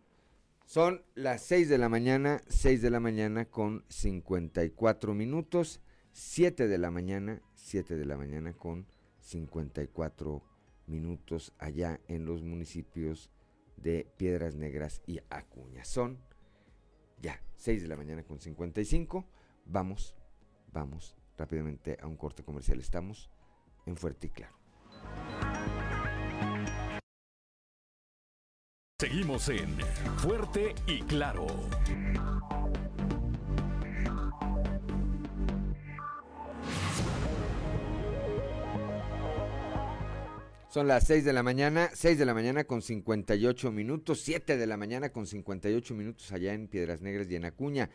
Son las 6 de la mañana, 6 de la mañana con 54 minutos, 7 de la mañana, 7 de la mañana con 54 minutos allá en los municipios de Piedras Negras y Acuña. Son ya 6 de la mañana con 55. Vamos, vamos rápidamente a un corte comercial. Estamos en Fuerte y Claro. Seguimos en Fuerte y Claro. Son las 6 de la mañana, 6 de la mañana con 58 minutos, 7 de la mañana con 58 minutos allá en Piedras Negras y en Acuña.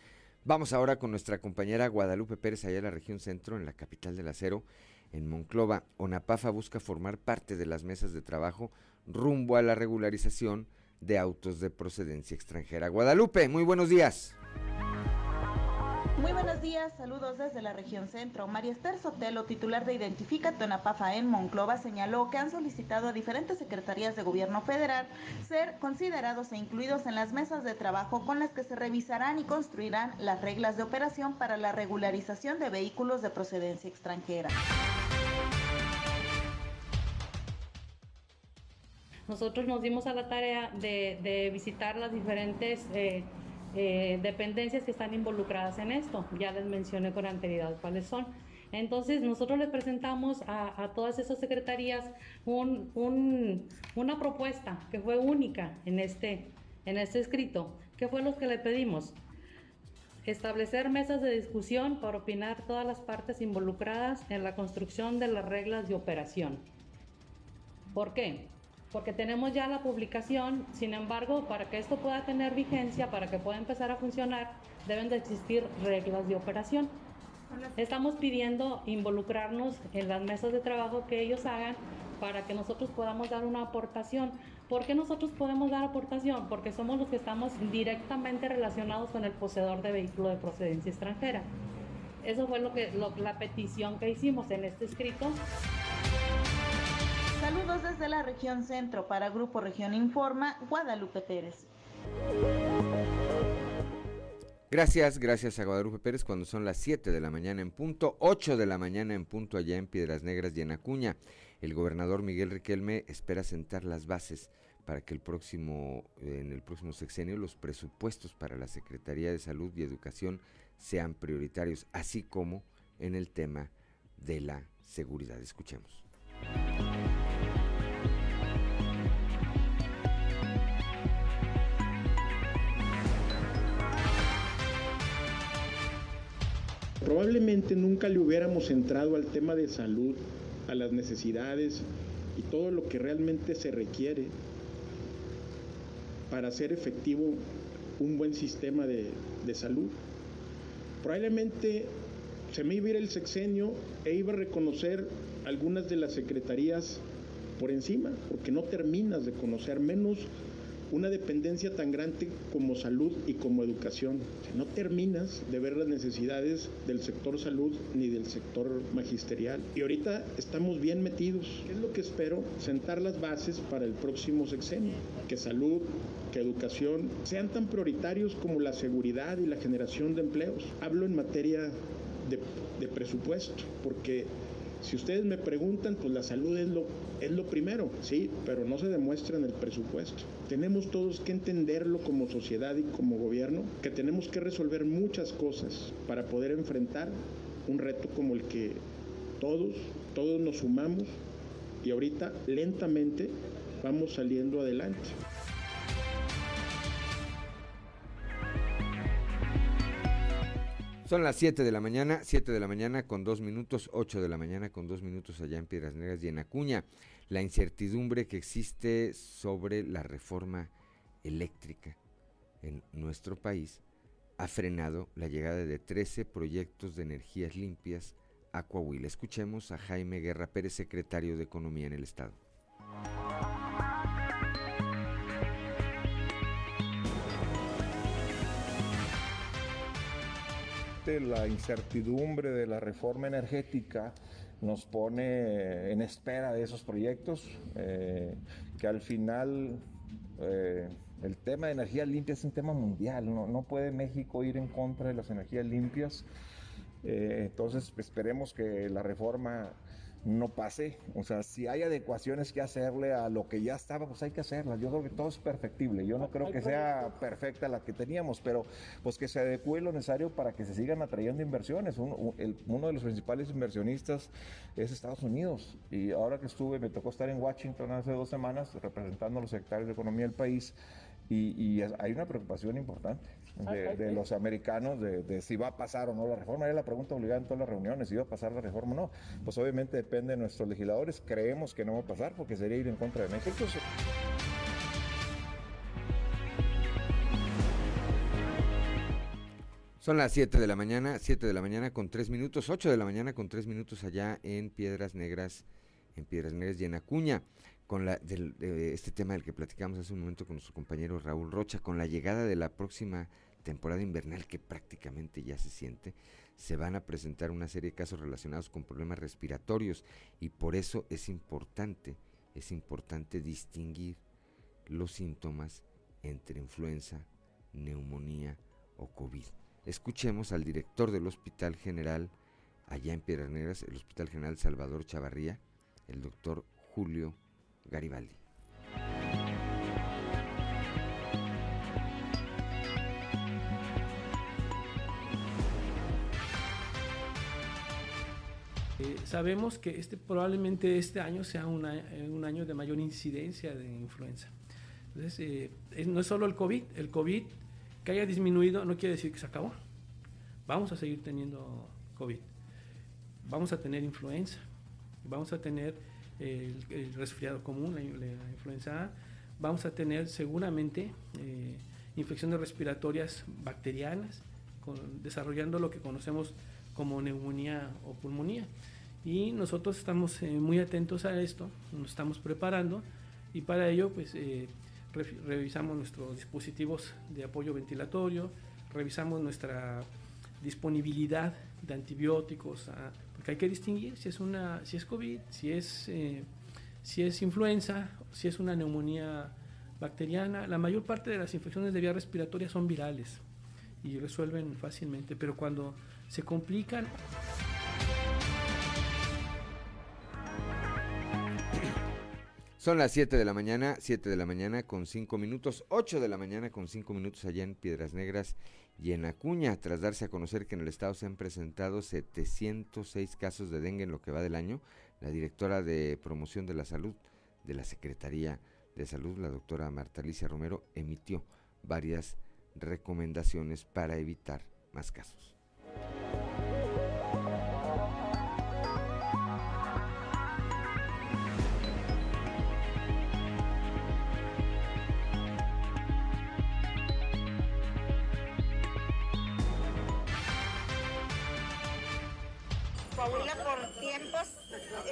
Vamos ahora con nuestra compañera Guadalupe Pérez, allá en la región centro, en la capital del acero, en Monclova. Onapafa busca formar parte de las mesas de trabajo rumbo a la regularización de autos de procedencia extranjera. Guadalupe, muy buenos días. Muy buenos días, saludos desde la región centro. María Esther Sotelo, titular de Identifica Tonapafa en Monclova, señaló que han solicitado a diferentes secretarías de gobierno federal ser considerados e incluidos en las mesas de trabajo con las que se revisarán y construirán las reglas de operación para la regularización de vehículos de procedencia extranjera. Nosotros nos dimos a la tarea de, visitar las diferentes... Eh, eh, dependencias que están involucradas en esto. Ya les mencioné con anterioridad cuáles son. Entonces, nosotros les presentamos a, todas esas secretarías una propuesta que fue única en este, en este escrito. ¿Qué fue lo que le pedimos? Establecer mesas de discusión para opinar todas las partes involucradas en la construcción de las reglas de operación. ¿Por qué? Porque tenemos ya la publicación, sin embargo, para que esto pueda tener vigencia, para que pueda empezar a funcionar, deben de existir reglas de operación. Estamos pidiendo involucrarnos en las mesas de trabajo que ellos hagan para que nosotros podamos dar una aportación. ¿Por qué nosotros podemos dar aportación? Porque somos los que estamos directamente relacionados con el poseedor de vehículo de procedencia extranjera. Eso fue lo que, la petición que hicimos en este escrito. Saludos desde la región centro para Grupo Región Informa, Guadalupe Pérez. Gracias, gracias a Guadalupe Pérez cuando son las 7 de la mañana en punto, 8 de la mañana en punto allá en Piedras Negras y en Acuña. El gobernador Miguel Riquelme espera sentar las bases para que el próximo, en el próximo sexenio los presupuestos para la Secretaría de Salud y Educación sean prioritarios, así como en el tema de la seguridad. Escuchemos. Probablemente nunca le hubiéramos entrado al tema de salud, a las necesidades y todo lo que realmente se requiere para hacer efectivo un buen sistema de, salud. Probablemente se me iba a ir el sexenio e iba a reconocer algunas de las secretarías por encima, porque no terminas de conocer menos una dependencia tan grande como salud y como educación. no terminas de ver las necesidades del sector salud ni del sector magisterial. Y ahorita estamos bien metidos. ¿Qué es lo que espero? Sentar las bases para el próximo sexenio. Que salud, que educación sean tan prioritarios como la seguridad y la generación de empleos. Hablo en materia de, presupuesto, porque Si ustedes me preguntan, pues la salud es lo, es lo primero, sí, pero no se demuestra en el presupuesto. Tenemos todos que entenderlo como sociedad y como gobierno, que tenemos que resolver muchas cosas para poder enfrentar un reto como el que todos, todos nos sumamos y ahorita lentamente vamos saliendo adelante. Son las 7 de la mañana, 7 de la mañana con 2 minutos, 8 de la mañana con 2 minutos allá en Piedras Negras y en Acuña. La incertidumbre que existe sobre la reforma eléctrica en nuestro país ha frenado la llegada de 13 proyectos de energías limpias a Coahuila. Escuchemos a Jaime Guerra Pérez, secretario de Economía en el Estado. La incertidumbre de la reforma energética nos pone en espera de esos proyectos, eh, que al final eh, el tema de energía limpia es un tema mundial, no, no, puede México ir en contra de las energías limpias, eh, entonces esperemos que la reforma no pase. O sea, si hay adecuaciones que hacerle a lo que ya estaba, pues hay que hacerlas. Yo creo que todo es perfectible. Yo no creo que sea perfecta la que teníamos, pero pues que se adecue lo necesario para que se sigan atrayendo inversiones. Uno, uno de los principales inversionistas es Estados Unidos. Y ahora que estuve, me tocó estar en Washington hace dos semanas representando a los secretarios de Economía del país. Y, y hay una preocupación importante de, los americanos de, si va a pasar o no la reforma. Era la pregunta obligada en todas las reuniones, si iba a pasar la reforma o no. Pues obviamente depende de nuestros legisladores. Creemos que no va a pasar porque sería ir en contra de México. Son las 7 de la mañana, 7 de la mañana con 3 minutos, 8 de la mañana con 3 minutos allá en Piedras Negras, en Piedras Negras y en Acuña con la, de este tema del que platicamos hace un momento con nuestro compañero Raúl Rocha, con la llegada de la próxima temporada invernal que prácticamente ya se siente, se van a presentar una serie de casos relacionados con problemas respiratorios y por eso es importante, es importante distinguir los síntomas entre influenza, neumonía o COVID. Escuchemos al director del Hospital General allá en Piedras Negras, el Hospital General Salvador Chavarría, el doctor Julio Garibaldi. Sabemos que este, probablemente este año sea eh, un año de mayor incidencia de influenza. Entonces, eh, no es solo el COVID, el COVID que haya disminuido no quiere decir que se acabó. Vamos a seguir teniendo COVID. Vamos a tener influenza. Vamos a tener el, resfriado común, la, influenza A, vamos a tener seguramente eh, infecciones respiratorias bacterianas, desarrollando lo que conocemos como neumonía o pulmonía. Y nosotros estamos eh, muy atentos a esto, nos estamos preparando y para ello pues eh, revisamos nuestros dispositivos de apoyo ventilatorio, revisamos nuestra disponibilidad de antibióticos, a, porque hay que distinguir si es, una, si es COVID, si es, eh, si es influenza, si es una neumonía bacteriana. La mayor parte de las infecciones de vía respiratoria son virales y resuelven fácilmente, pero cuando se complican... Son las 7 de la mañana, 7 de la mañana con 5 minutos, 8 de la mañana con 5 minutos allá en Piedras Negras y en Acuña, tras darse a conocer que en el estado se han presentado 706 casos de dengue en lo que va del año, la directora de promoción de la salud de la Secretaría de Salud, la doctora Marta Alicia Romero, emitió varias recomendaciones para evitar más casos. Coahuila por tiempos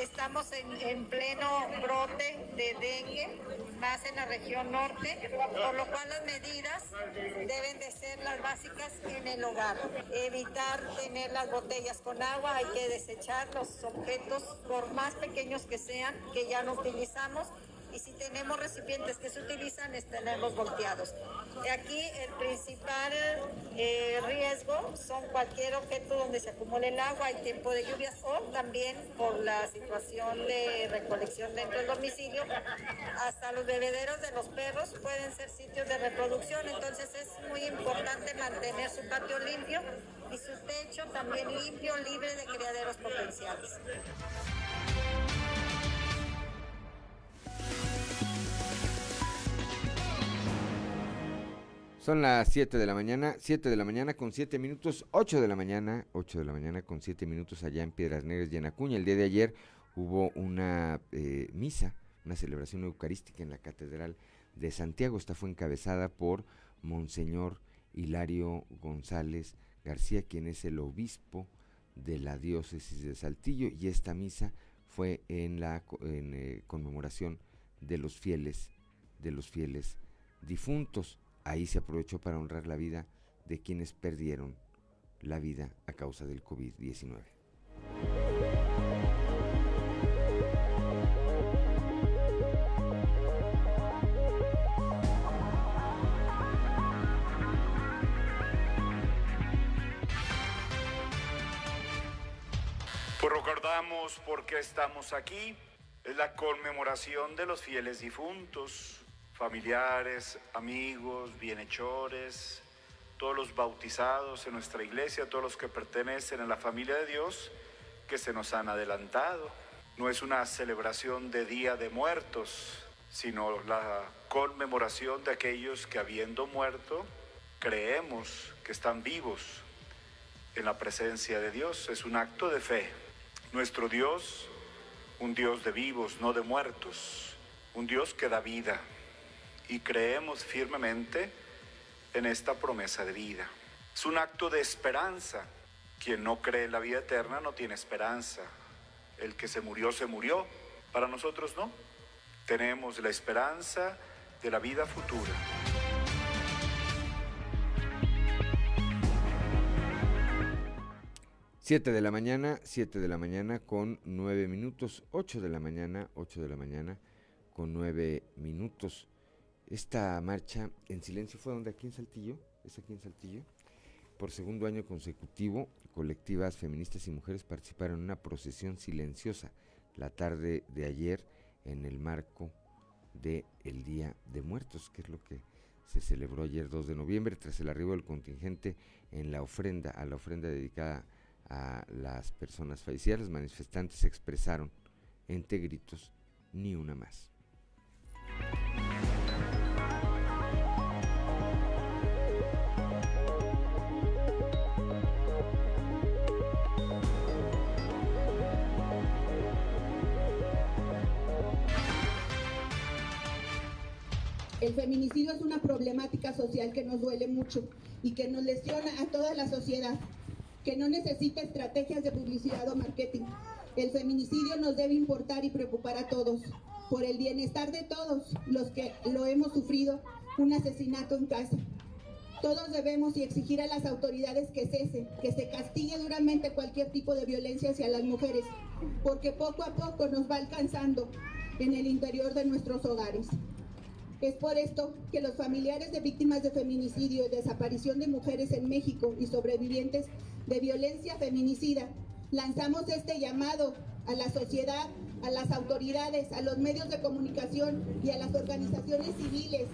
estamos en, pleno brote de dengue, más en la región norte, por lo cual las medidas deben de ser las básicas en el hogar. Evitar tener las botellas con agua, hay que desechar los objetos, por más pequeños que sean, que ya no utilizamos y si tenemos recipientes que se utilizan, tenemos volteados. Aquí el principal eh, riesgo son cualquier objeto donde se acumule el agua en tiempo de lluvias o también por la situación de recolección dentro del domicilio. Hasta los bebederos de los perros pueden ser sitios de reproducción, entonces es muy importante mantener su patio limpio y su techo también limpio, libre de criaderos potenciales. Son las 7 de la mañana, 7 de la mañana con 7 minutos, 8 de la mañana, 8 de la mañana con 7 minutos allá en Piedras Negras y en Acuña. El día de ayer hubo una eh, misa, una celebración eucarística en la Catedral de Santiago. Esta fue encabezada por Monseñor Hilario González García, quien es el obispo de la diócesis de Saltillo, y esta misa fue en la eh, conmemoración de los fieles, de los fieles difuntos ahí se aprovechó para honrar la vida de quienes perdieron la vida a causa del COVID-19. Pues recordamos por qué estamos aquí. Es la conmemoración de los fieles difuntos familiares, amigos, bienhechores, todos los bautizados en nuestra iglesia, todos los que pertenecen a la familia de Dios que se nos han adelantado. No es una celebración de Día de Muertos, sino la conmemoración de aquellos que habiendo muerto, creemos que están vivos en la presencia de Dios. Es un acto de fe. Nuestro Dios, un Dios de vivos, no de muertos, un Dios que da vida y creemos firmemente en esta promesa de vida. Es un acto de esperanza. Quien no cree en la vida eterna no tiene esperanza. El que se murió, se murió. Para nosotros no. Tenemos la esperanza de la vida futura. Siete de la mañana, siete de la mañana con nueve minutos, ocho de la mañana, ocho de la mañana con nueve minutos. Esta marcha en silencio fue donde aquí en Saltillo, es aquí en Saltillo. Por segundo año consecutivo, colectivas feministas y mujeres participaron en una procesión silenciosa la tarde de ayer en el marco del el Día de Muertos, que es lo que se celebró ayer 2 de noviembre tras el arribo del contingente en la ofrenda, a la ofrenda dedicada a las personas fallecidas. Los manifestantes expresaron entre gritos ni una más. El feminicidio es una problemática social que nos duele mucho y que nos lesiona a toda la sociedad, que no necesita estrategias de publicidad o marketing. El feminicidio nos debe importar y preocupar a todos, por el bienestar de todos los que lo hemos sufrido, un asesinato en casa. Todos debemos y exigir a las autoridades que cese, que se castigue duramente cualquier tipo de violencia hacia las mujeres, porque poco a poco nos va alcanzando en el interior de nuestros hogares. Es por esto que los familiares de víctimas de feminicidio y desaparición de mujeres en México y sobrevivientes de violencia feminicida lanzamos este llamado a la sociedad, a las autoridades, a los medios de comunicación y a las organizaciones civiles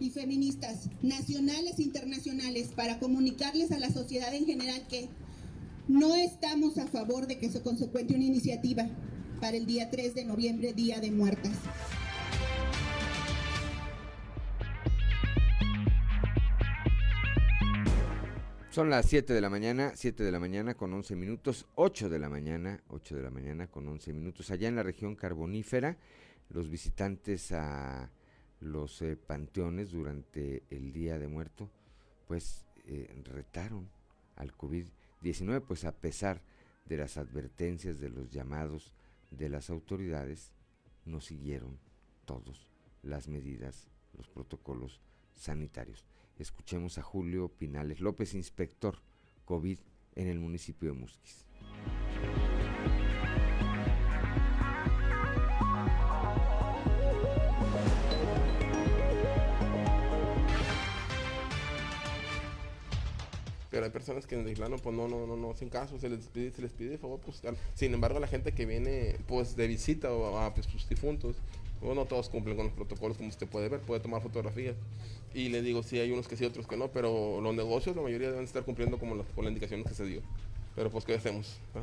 y feministas, nacionales e internacionales, para comunicarles a la sociedad en general que no estamos a favor de que se consecuente una iniciativa para el día 3 de noviembre, Día de Muertas. Son las 7 de la mañana, 7 de la mañana con 11 minutos, 8 de la mañana, 8 de la mañana con 11 minutos. Allá en la región carbonífera, los visitantes a los eh, panteones durante el Día de Muerto, pues eh, retaron al COVID-19, pues a pesar de las advertencias, de los llamados de las autoridades, no siguieron todos las medidas, los protocolos sanitarios. Escuchemos a Julio Pinales López, inspector COVID en el municipio de Musquis. pero hay personas que en el plano pues no, no, no, no, sin caso, se les pide, se les pide favor, pues, sin embargo la gente que viene pues de visita o a pues, sus difuntos, pues, no todos cumplen con los protocolos como usted puede ver, puede tomar fotografías. Y le digo, sí, hay unos que sí, otros que no, pero los negocios, la mayoría deben estar cumpliendo como con las indicaciones que se dio. Pero pues, ¿qué hacemos? ¿Ah?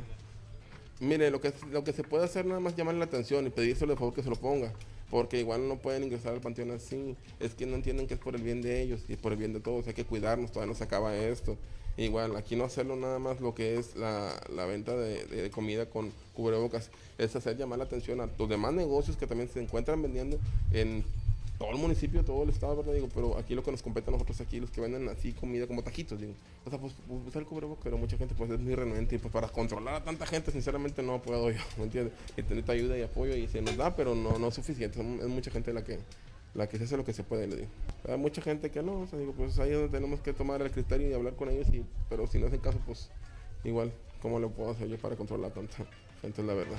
Mire, lo que, lo que se puede hacer nada más llamarle la atención y pedírselo de favor que se lo ponga. Porque igual no pueden ingresar al panteón así. Es que no entienden que es por el bien de ellos y por el bien de todos. Hay que cuidarnos, todavía no se acaba esto. Igual, aquí no hacerlo nada más lo que es la, la venta de, de, comida con cubrebocas, es hacer llamar la atención a los demás negocios que también se encuentran vendiendo en todo el municipio, todo el estado, ¿verdad? Digo, pero aquí lo que nos compete a nosotros aquí, los que venden así comida como taquitos, digo. O sea, pues, pues usar el cubrebocas, pero mucha gente pues es muy renuente y pues para controlar a tanta gente, sinceramente no puedo yo, ¿me entiendes? Y tener ayuda y apoyo y se nos da, pero no, no es suficiente, es mucha gente la que la que se hace lo que se puede, le digo. Hay mucha gente que no, o sea, digo, pues ahí es donde tenemos que tomar el criterio y hablar con ellos, y, pero si no el caso, pues igual, ¿cómo lo puedo hacer yo para controlar tanta gente? Es la verdad.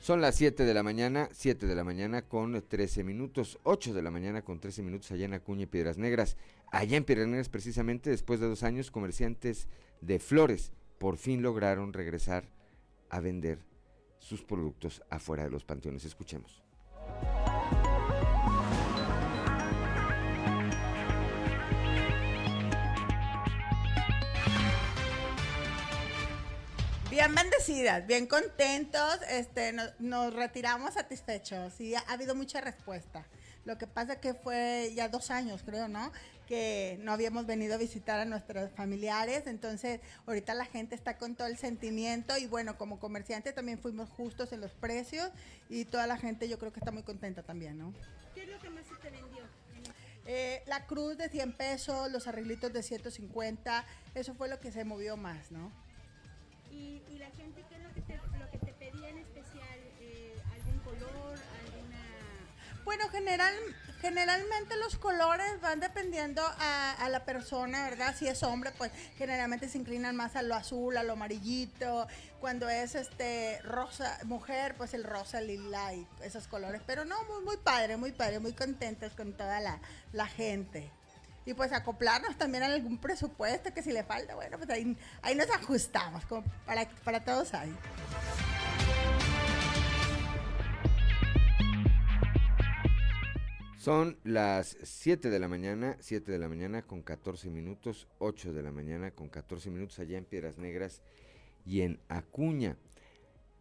Son las 7 de la mañana, 7 de la mañana con 13 minutos, 8 de la mañana con 13 minutos allá en Acuña y Piedras Negras. Allá en Piedras Negras, precisamente después de dos años, comerciantes de flores por fin lograron regresar a vender sus productos afuera de los panteones. Escuchemos. Bien bendecidas, bien contentos, este, nos, retiramos satisfechos y ha habido mucha respuesta. Lo que pasa que fue ya dos años, creo, ¿no? Que no habíamos venido a visitar a nuestros familiares, entonces ahorita la gente está con todo el sentimiento y bueno, como comerciante también fuimos justos en los precios y toda la gente yo creo que está muy contenta también, ¿no? ¿Qué es lo que más se te vendió? Eh, la cruz de 100 pesos, los arreglitos de 150, eso fue lo que se movió más, ¿no? ¿Y, y la gente qué es lo Bueno, general, generalmente los colores van dependiendo a, la persona, ¿verdad? Si es hombre, pues generalmente se inclinan más a lo azul, a lo amarillito. Cuando es este rosa, mujer, pues el rosa, lila y esos colores. Pero no, muy, muy padre, muy padre, muy contentos con toda la, la gente. Y pues acoplarnos también a algún presupuesto que si le falta, bueno, pues ahí, nos ajustamos, para, para todos ahí. Son las 7 de la mañana, 7 de la mañana con 14 minutos, 8 de la mañana con 14 minutos allá en Piedras Negras y en Acuña.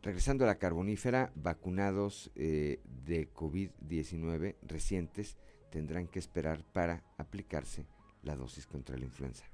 Regresando a la carbonífera, vacunados eh, de COVID-19 recientes tendrán que esperar para aplicarse la dosis contra la influenza.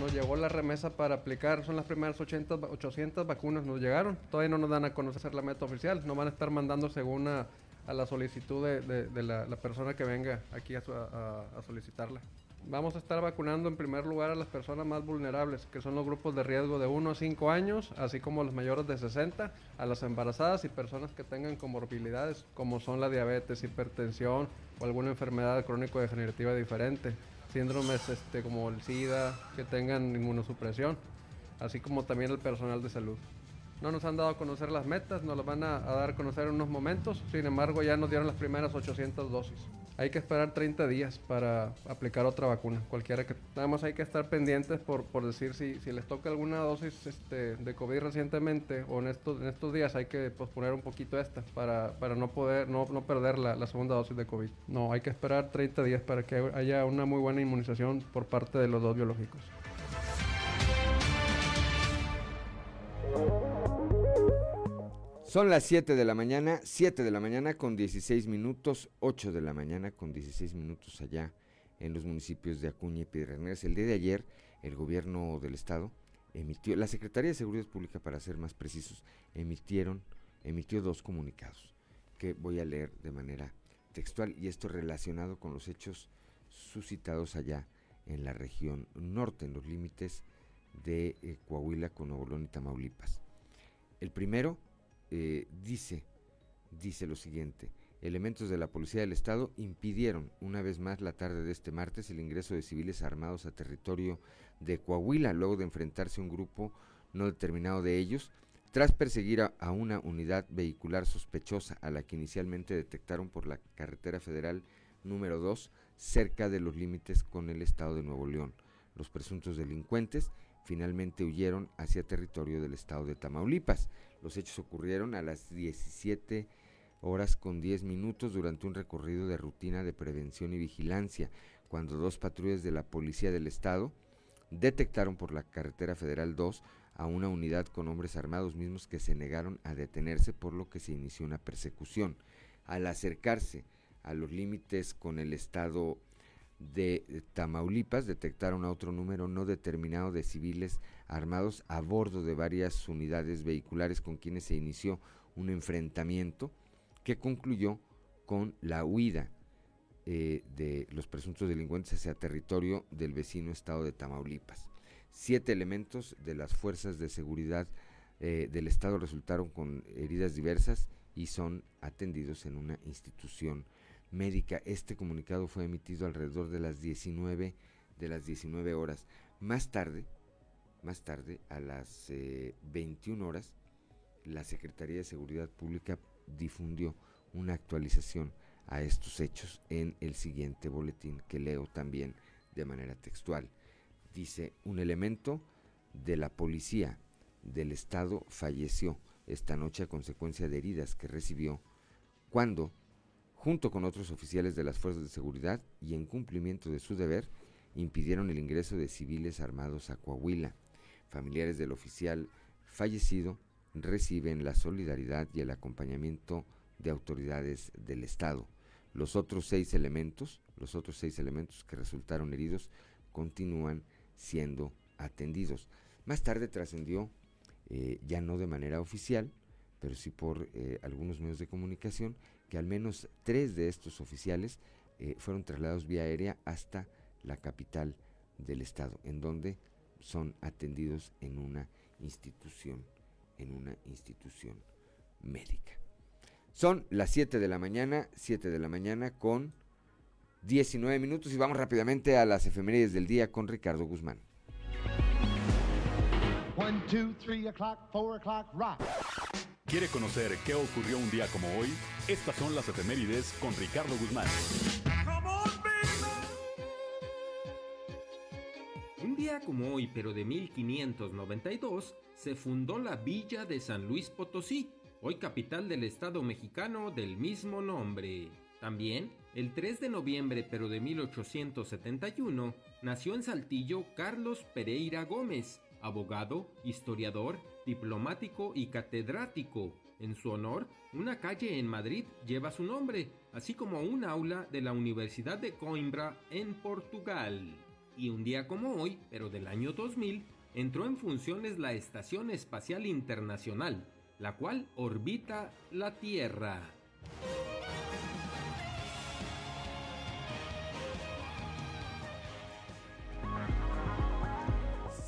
Nos, llegó la remesa para aplicar, son las primeras 80, 800 vacunas nos llegaron, todavía no nos dan a conocer la meta oficial, nos van a estar mandando según a, la solicitud de, la, persona que venga aquí a, a, a solicitarla. Vamos a estar vacunando en primer lugar a las personas más vulnerables, que son los grupos de riesgo de 1 a 5 años, así como los mayores de 60, a las embarazadas y personas que tengan comorbilidades, como son la diabetes, hipertensión o alguna enfermedad crónico-degenerativa diferente, síndromes este, como el SIDA, que tengan inmunosupresión, así como también el personal de salud. No nos han dado a conocer las metas, nos las van a, a, dar a conocer en unos momentos. Sin embargo, ya nos dieron las primeras 800 dosis. Hay que esperar 30 días para aplicar otra vacuna, cualquiera que... Nada más hay que estar pendientes por, por decir si, si les toca alguna dosis este, de COVID recientemente o en estos, en estos días hay que posponer un poquito esta para, para no poder, no, no perder la, la segunda dosis de COVID. No, hay que esperar 30 días para que haya una muy buena inmunización por parte de los dos biológicos. Son las 7 de la mañana, 7 de la mañana con 16 minutos, 8 de la mañana con 16 minutos allá en los municipios de Acuña y Piedras. El día de ayer, el gobierno del estado emitió, la Secretaría de Seguridad Pública, para ser más precisos, emitieron, emitió dos comunicados que voy a leer de manera textual y esto relacionado con los hechos suscitados allá en la región norte, en los límites de eh, Coahuila con Nuevo y Tamaulipas. El primero eh, dice, dice lo siguiente, elementos de la Policía del Estado impidieron una vez más la tarde de este martes el ingreso de civiles armados a territorio de Coahuila, luego de enfrentarse a un grupo no determinado de ellos, tras perseguir a, a una unidad vehicular sospechosa a la que inicialmente detectaron por la carretera federal número 2 cerca de los límites con el estado de Nuevo León. Los presuntos delincuentes finalmente huyeron hacia territorio del estado de Tamaulipas. Los hechos ocurrieron a las 17 horas con 10 minutos durante un recorrido de rutina de prevención y vigilancia, cuando dos patrullas de la Policía del Estado detectaron por la carretera federal 2 a una unidad con hombres armados mismos que se negaron a detenerse por lo que se inició una persecución. Al acercarse a los límites con el estado de Tamaulipas detectaron a otro número no determinado de civiles armados a bordo de varias unidades vehiculares con quienes se inició un enfrentamiento que concluyó con la huida eh, de los presuntos delincuentes hacia territorio del vecino estado de Tamaulipas. Siete elementos de las fuerzas de seguridad eh, del estado resultaron con heridas diversas y son atendidos en una institución médica. Este comunicado fue emitido alrededor de las 19 de las 19 horas. Más tarde, más tarde a las 21 eh, horas, la Secretaría de Seguridad Pública difundió una actualización a estos hechos en el siguiente boletín que leo también de manera textual. Dice, un elemento de la policía del estado falleció esta noche a consecuencia de heridas que recibió cuando junto con otros oficiales de las fuerzas de seguridad y en cumplimiento de su deber, impidieron el ingreso de civiles armados a Coahuila. Familiares del oficial fallecido reciben la solidaridad y el acompañamiento de autoridades del Estado. Los otros seis elementos, los otros seis elementos que resultaron heridos, continúan siendo atendidos. Más tarde trascendió, eh, ya no de manera oficial, pero sí por eh, algunos medios de comunicación, que al menos tres de estos oficiales eh, fueron trasladados vía aérea hasta la capital del estado, en donde son atendidos en una institución, en una institución médica. Son las 7 de la mañana, 7 de la mañana con 19 minutos y vamos rápidamente a las efemérides del día con Ricardo Guzmán. ¿Quiere conocer qué ocurrió un día como hoy? Estas son las efemérides con Ricardo Guzmán. Como hoy, pero de 1592, se fundó la villa de San Luis Potosí, hoy capital del estado mexicano del mismo nombre. También, el 3 de noviembre, pero de 1871, nació en Saltillo Carlos Pereira Gómez, abogado, historiador, diplomático y catedrático. En su honor, una calle en Madrid lleva su nombre, así como un aula de la Universidad de Coimbra en Portugal. Y un día como hoy, pero del año 2000, entró en funciones la Estación Espacial Internacional, la cual orbita la Tierra.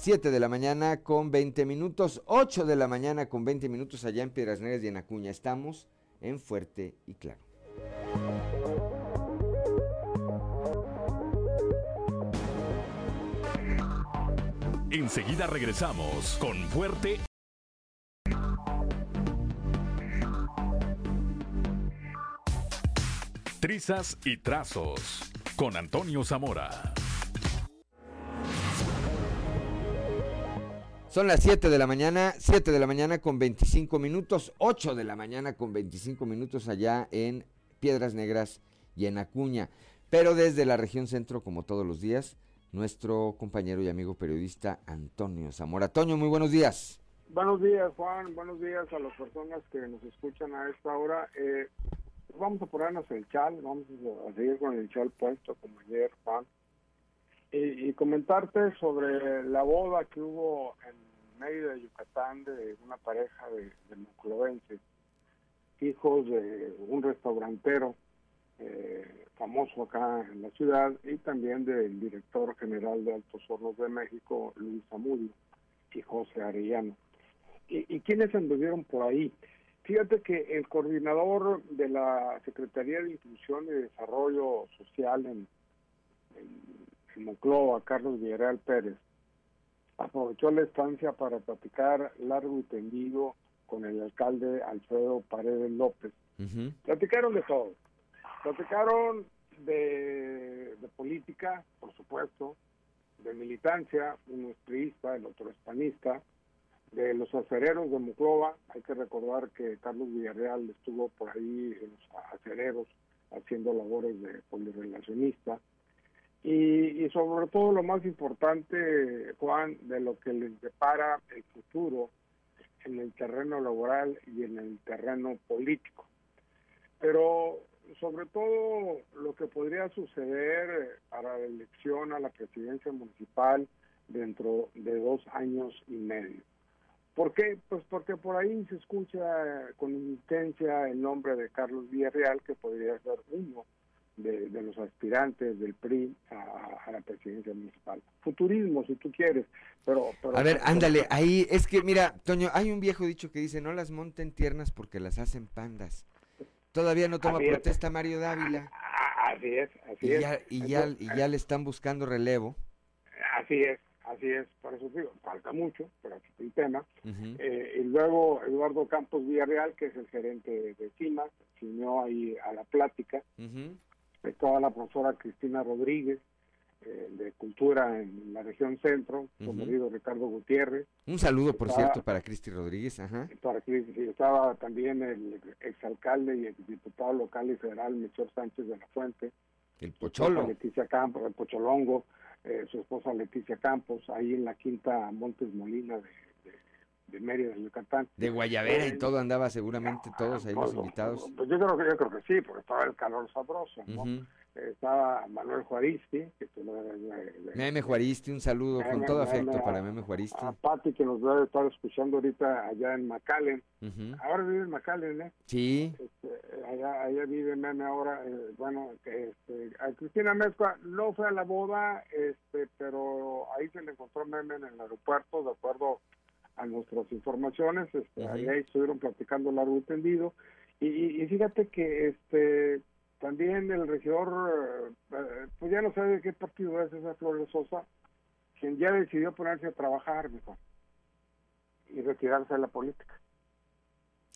7 de la mañana con 20 minutos, 8 de la mañana con 20 minutos allá en Piedras Negras y en Acuña. Estamos en Fuerte y Claro. Enseguida regresamos con Fuerte Trizas y Trazos con Antonio Zamora. Son las 7 de la mañana, 7 de la mañana con 25 minutos, 8 de la mañana con 25 minutos allá en Piedras Negras y en Acuña. Pero desde la región centro, como todos los días, nuestro compañero y amigo periodista Antonio Zamora. Toño, muy buenos días. Buenos días, Juan. Buenos días a las personas que nos escuchan a esta hora. Eh, vamos a ponernos el chal, vamos a seguir con el chal puesto como ayer, Juan y, comentarte sobre la boda que hubo en medio de Yucatán de una pareja de, de hijos de un restaurantero eh, famoso acá en la ciudad y también del director general de Altos Hornos de México, Luis Amudio y José Arellano. ¿Y, y quiénes anduvieron por ahí? Fíjate que el coordinador de la Secretaría de Inclusión y Desarrollo Social en, en, en Monclova, Carlos Villarreal Pérez, aprovechó la estancia para platicar largo y tendido con el alcalde Alfredo Paredes López. Platicaron de todo. Platicaron de, política, por supuesto, de militancia, uno es priista, el otro es panista, de los acereros de Muclova, hay que recordar que Carlos Villarreal estuvo por ahí en los acereros haciendo labores de polirrelacionista, y, y sobre todo lo más importante, Juan, de lo que les depara el futuro en el terreno laboral y en el terreno político. Pero sobre todo lo que podría suceder para la elección a la presidencia municipal dentro de dos años y medio. ¿Por qué? Pues porque por ahí se escucha con intensia el nombre de Carlos Villarreal, que podría ser uno de, de los aspirantes del PRI a, a, la presidencia municipal. Futurismo, si tú quieres, pero... pero a ver, ándale, ahí es que, mira, Toño, hay un viejo dicho que dice, no las monten tiernas porque las hacen pandas. Todavía no toma Así es. protesta Mario Dávila. Así es, así Y es. ya, y, ya, y ya le están buscando relevo. Así es, así es, por eso digo, falta mucho, pero está el tema. Eh, y luego Eduardo Campos Villarreal, que es el gerente de, CIMAS, se unió ahí a la plática. Ujú. Estaba la profesora Cristina Rodríguez, eh, de Cultura en la región centro, su Ujú. marido Ricardo Gutiérrez. Un saludo, por Estaba- cierto, para Cristi Rodríguez. Ajá. Para estaba también el exalcalde y exdiputado local y federal Melchor Sánchez de la Fuente. El Pocholo. Leticia Campos, el Pocholongo, eh, su esposa Leticia Campos, ahí en la quinta Montes Molina de, de, de Mérida, de Yucatán. De Guayavera Eh, y todo andaba seguramente todos ahí los invitados. Pues yo creo que yo creo que sí, porque estaba el calor sabroso, ¿no? Estaba Manuel Juaristi, que tú Meme Juaristi, un saludo con todo afecto a- para Meme Juaristi. a Pati, que nos debe estar escuchando ahorita allá en McAllen. Ahora vive en McAllen, ¿eh? Sí, Este, allá, allá vive Meme ahora, eh, bueno, este, a Cristina Mezcua no fue a la boda, este, pero ahí se le encontró Meme en el aeropuerto, de acuerdo a nuestras informaciones, este, allá estuvieron platicando largo y tendido, y, y fíjate que este también el regidor, eh, pues ya no sabe de qué partido es esa Flores Sosa, quien ya decidió ponerse a trabajar, mejor, y retirarse de la política.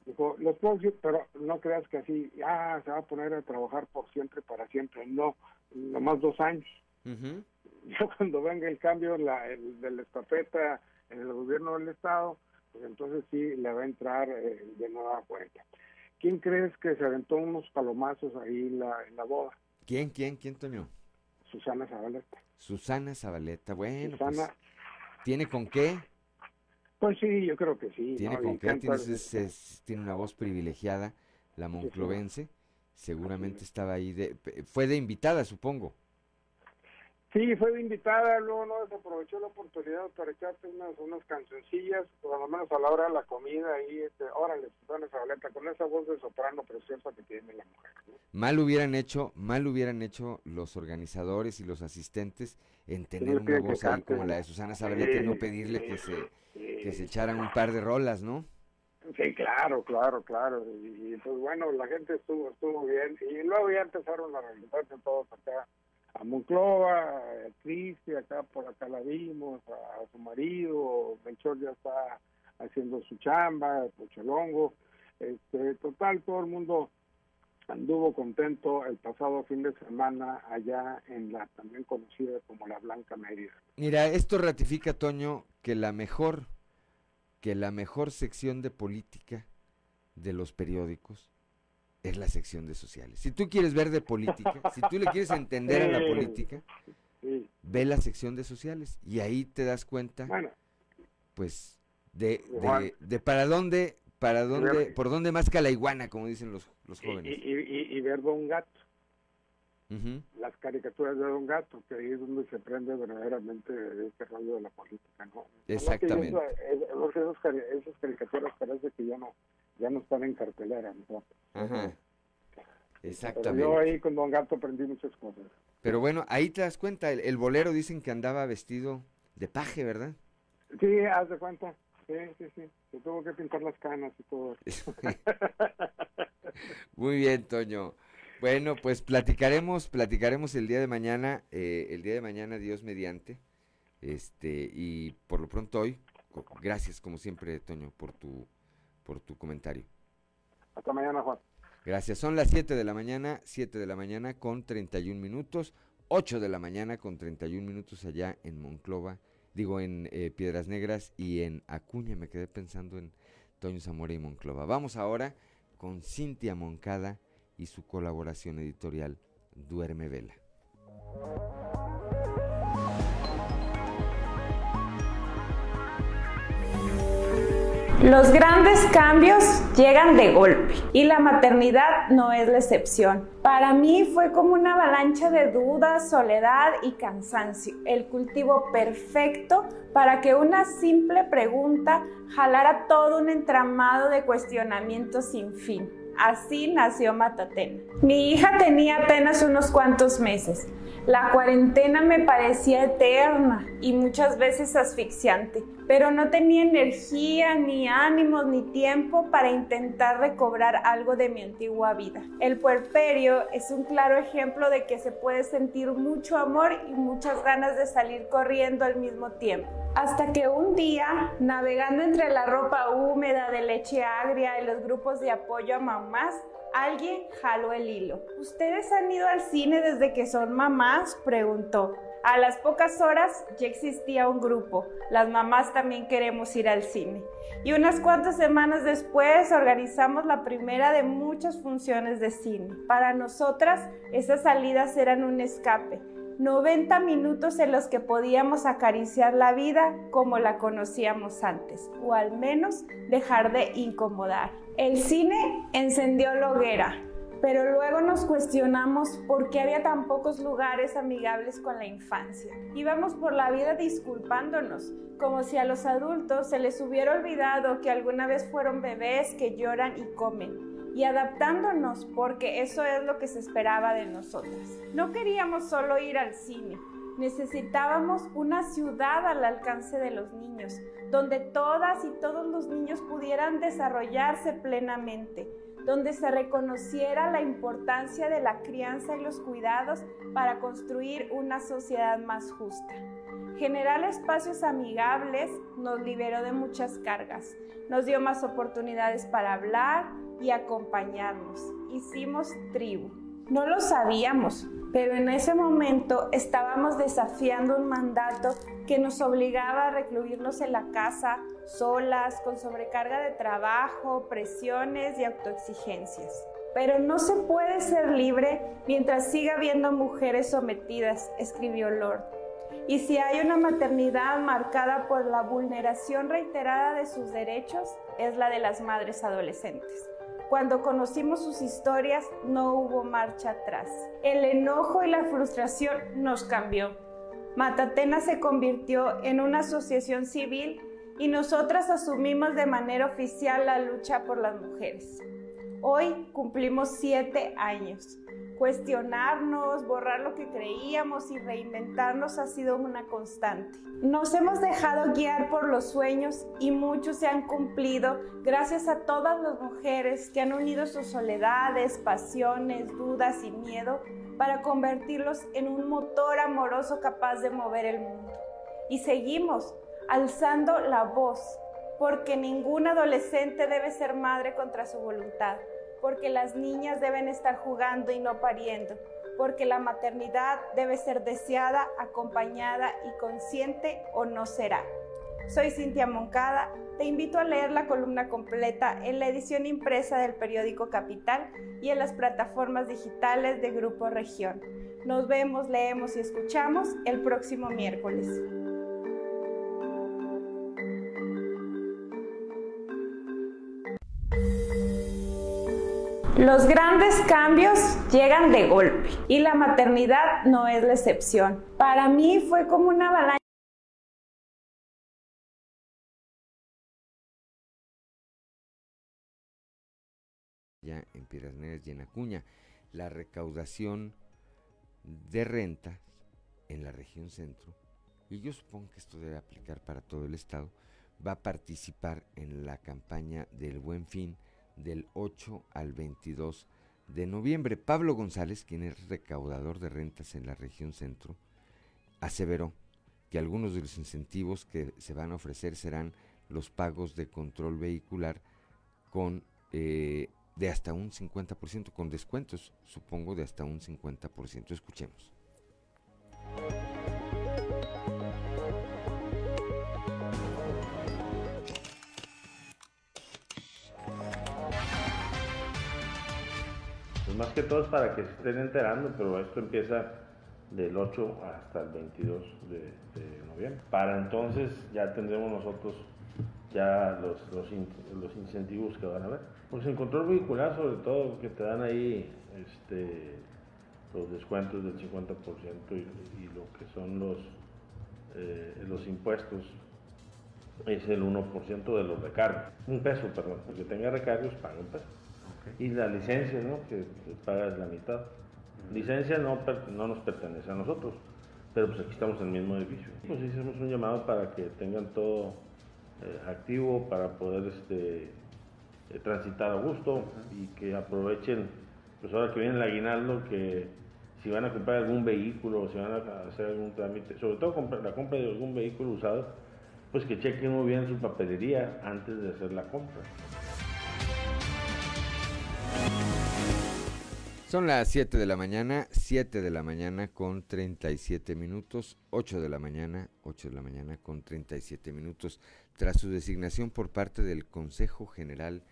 Dijo, los próximos, pero no creas que así, ah, se va a poner a trabajar por siempre, para siempre. No, nomás dos años. Ya cuando venga el cambio la, el, de la estafeta en el gobierno del Estado, pues entonces sí le va a entrar eh, de nueva cuenta. ¿Quién crees que se aventó unos palomazos ahí en la, en la boda? ¿Quién, quién, quién, Toño? Susana Zabaleta. Susana Zabaleta. Bueno, Susana, pues, ¿tiene con qué? pues sí, yo creo que sí. Tiene ¿no? con qué, tiene, es- es- tiene una voz privilegiada, la monclovense. Seguramente estaba ahí, de, fue de invitada, supongo. Sí, fue invitada, luego no desaprovechó la oportunidad para echarte unas, unas cancioncillas, por lo menos a la hora de la comida, ahí, este, órale, Susana Zabaleta, con esa voz de soprano preciosa que tiene la mujer. ¿no? Mal hubieran hecho, mal hubieran hecho los organizadores y los asistentes en tener una que voz ahí cante. como la de Susana Zabaleta y no Sí, pedirle sí, que se, sí. que se echaran un par de rolas, ¿no? Sí, claro, claro, claro. Y, y, pues bueno, la gente estuvo estuvo bien. Y luego ya empezaron a realizarse todos acá a Monclova, a Cristi, acá por acá la vimos, a, su marido, Melchor ya está haciendo su chamba, Pocholongo. Este, total, todo el mundo anduvo contento el pasado fin de semana allá en la también conocida como la Blanca Mérida. Mira, esto ratifica, Toño, que la mejor, que la mejor sección de política de los periódicos es la sección de sociales. Si tú quieres ver de política, si tú le quieres entender a la política, Sí. ve la sección de sociales y ahí te das cuenta, Bueno, pues, de, de, de para dónde, para dónde, por dónde más la iguana, como dicen los, los y, jóvenes. y, y, y ver Don Gato. Las caricaturas de Don Gato, que ahí es donde se aprende verdaderamente de este rollo de la política, ¿no? Exactamente. Que esas, esas caricaturas parece que ya no ya no están en cartelera, ¿no? Ajá. Pero Exactamente. yo ahí con Don Gato aprendí muchas cosas. Pero bueno, ahí te das cuenta, el, el bolero dicen que andaba vestido de paje, ¿verdad? Sí, haz de cuenta. Sí, sí, sí. Se tuvo que pintar las canas y todo. Muy bien, Toño. Bueno, pues platicaremos, platicaremos el día de mañana, eh, el día de mañana, Dios mediante. Este, y por lo pronto hoy, gracias como siempre, Toño, por tu, por tu comentario. Hasta mañana, Juan. Gracias. Son las 7 de la mañana, 7 de la mañana con 31 minutos, 8 de la mañana con 31 minutos allá en Monclova, digo en eh, Piedras Negras y en Acuña. Me quedé pensando en Toño Zamora y Monclova. Vamos ahora con Cintia Moncada y su colaboración editorial Duerme Vela. Los grandes cambios llegan de golpe y la maternidad no es la excepción. Para mí fue como una avalancha de dudas, soledad y cansancio, el cultivo perfecto para que una simple pregunta jalara todo un entramado de cuestionamientos sin fin. Así nació Matatena. Mi hija tenía apenas unos cuantos meses. La cuarentena me parecía eterna y muchas veces asfixiante, pero no tenía energía, ni ánimos, ni tiempo para intentar recobrar algo de mi antigua vida. El puerperio es un claro ejemplo de que se puede sentir mucho amor y muchas ganas de salir corriendo al mismo tiempo. Hasta que un día, navegando entre la ropa húmeda de leche agria y los grupos de apoyo a mamás, alguien jaló el hilo. ¿Ustedes han ido al cine desde que son mamás? preguntó. A las pocas horas ya existía un grupo. Las mamás también queremos ir al cine. Y unas cuantas semanas después organizamos la primera de muchas funciones de cine. Para nosotras, esas salidas eran un escape. 90 minutos en los que podíamos acariciar la vida como la conocíamos antes, o al menos dejar de incomodar. El cine encendió la hoguera, pero luego nos cuestionamos por qué había tan pocos lugares amigables con la infancia. Íbamos por la vida disculpándonos, como si a los adultos se les hubiera olvidado que alguna vez fueron bebés que lloran y comen y adaptándonos porque eso es lo que se esperaba de nosotras. No queríamos solo ir al cine, necesitábamos una ciudad al alcance de los niños, donde todas y todos los niños pudieran desarrollarse plenamente, donde se reconociera la importancia de la crianza y los cuidados para construir una sociedad más justa. Generar espacios amigables nos liberó de muchas cargas, nos dio más oportunidades para hablar y acompañarnos. Hicimos tribu. No lo sabíamos, pero en ese momento estábamos desafiando un mandato que nos obligaba a recluirnos en la casa, solas, con sobrecarga de trabajo, presiones y autoexigencias. Pero no se puede ser libre mientras siga habiendo mujeres sometidas, escribió Lord. Y si hay una maternidad marcada por la vulneración reiterada de sus derechos, es la de las madres adolescentes. Cuando conocimos sus historias no hubo marcha atrás. El enojo y la frustración nos cambió. Matatena se convirtió en una asociación civil y nosotras asumimos de manera oficial la lucha por las mujeres. Hoy cumplimos siete años. Cuestionarnos, borrar lo que creíamos y reinventarnos ha sido una constante. Nos hemos dejado guiar por los sueños y muchos se han cumplido gracias a todas las mujeres que han unido sus soledades, pasiones, dudas y miedo para convertirlos en un motor amoroso capaz de mover el mundo. Y seguimos alzando la voz porque ninguna adolescente debe ser madre contra su voluntad porque las niñas deben estar jugando y no pariendo, porque la maternidad debe ser deseada, acompañada y consciente o no será. Soy Cintia Moncada, te invito a leer la columna completa en la edición impresa del periódico Capital y en las plataformas digitales de Grupo Región. Nos vemos, leemos y escuchamos el próximo miércoles. Los grandes cambios llegan de golpe y la maternidad no es la excepción. Para mí fue como una avalancha. Ya en Piedras Negras y en Acuña, la recaudación de rentas en la región centro, y yo supongo que esto debe aplicar para todo el estado, va a participar en la campaña del Buen Fin del 8 al 22 de noviembre. Pablo González, quien es recaudador de rentas en la región centro, aseveró que algunos de los incentivos que se van a ofrecer serán los pagos de control vehicular con eh, de hasta un 50%, con descuentos, supongo, de hasta un 50%. Escuchemos. Más que todo es para que se estén enterando, pero esto empieza del 8 hasta el 22 de, de noviembre. Para entonces ya tendremos nosotros ya los, los, los, incentivos que van a haber. Pues en control vehicular sobre todo que te dan ahí este, los descuentos del 50% y, y, lo que son los, eh, los impuestos es el 1% de los recargos. Un peso, perdón. El que tenga recargos paga un peso. Okay. Y la licencia, ¿no? Que, que pagas la mitad. Licencia no, no nos pertenece a nosotros, pero pues aquí estamos en el mismo edificio. Pues hicimos un llamado para que tengan todo eh, activo para poder este, eh, transitar a gusto y que aprovechen, pues ahora que viene el aguinaldo, que si van a comprar algún vehículo o si van a hacer algún trámite, sobre todo la compra de algún vehículo usado, pues que chequen muy bien su papelería antes de hacer la compra. Son las 7 de la mañana, 7 de la mañana con 37 minutos, 8 de la mañana, 8 de la mañana con 37 minutos. Tras su designación por parte del Consejo General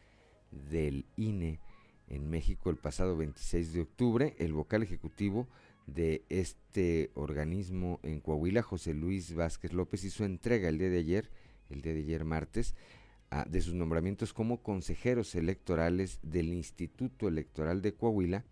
del INE en México el pasado 26 de octubre, el vocal ejecutivo de este organismo en Coahuila, José Luis Vázquez López, hizo entrega el día de ayer, el día de ayer martes, de sus nombramientos como consejeros electorales del Instituto Electoral de Coahuila,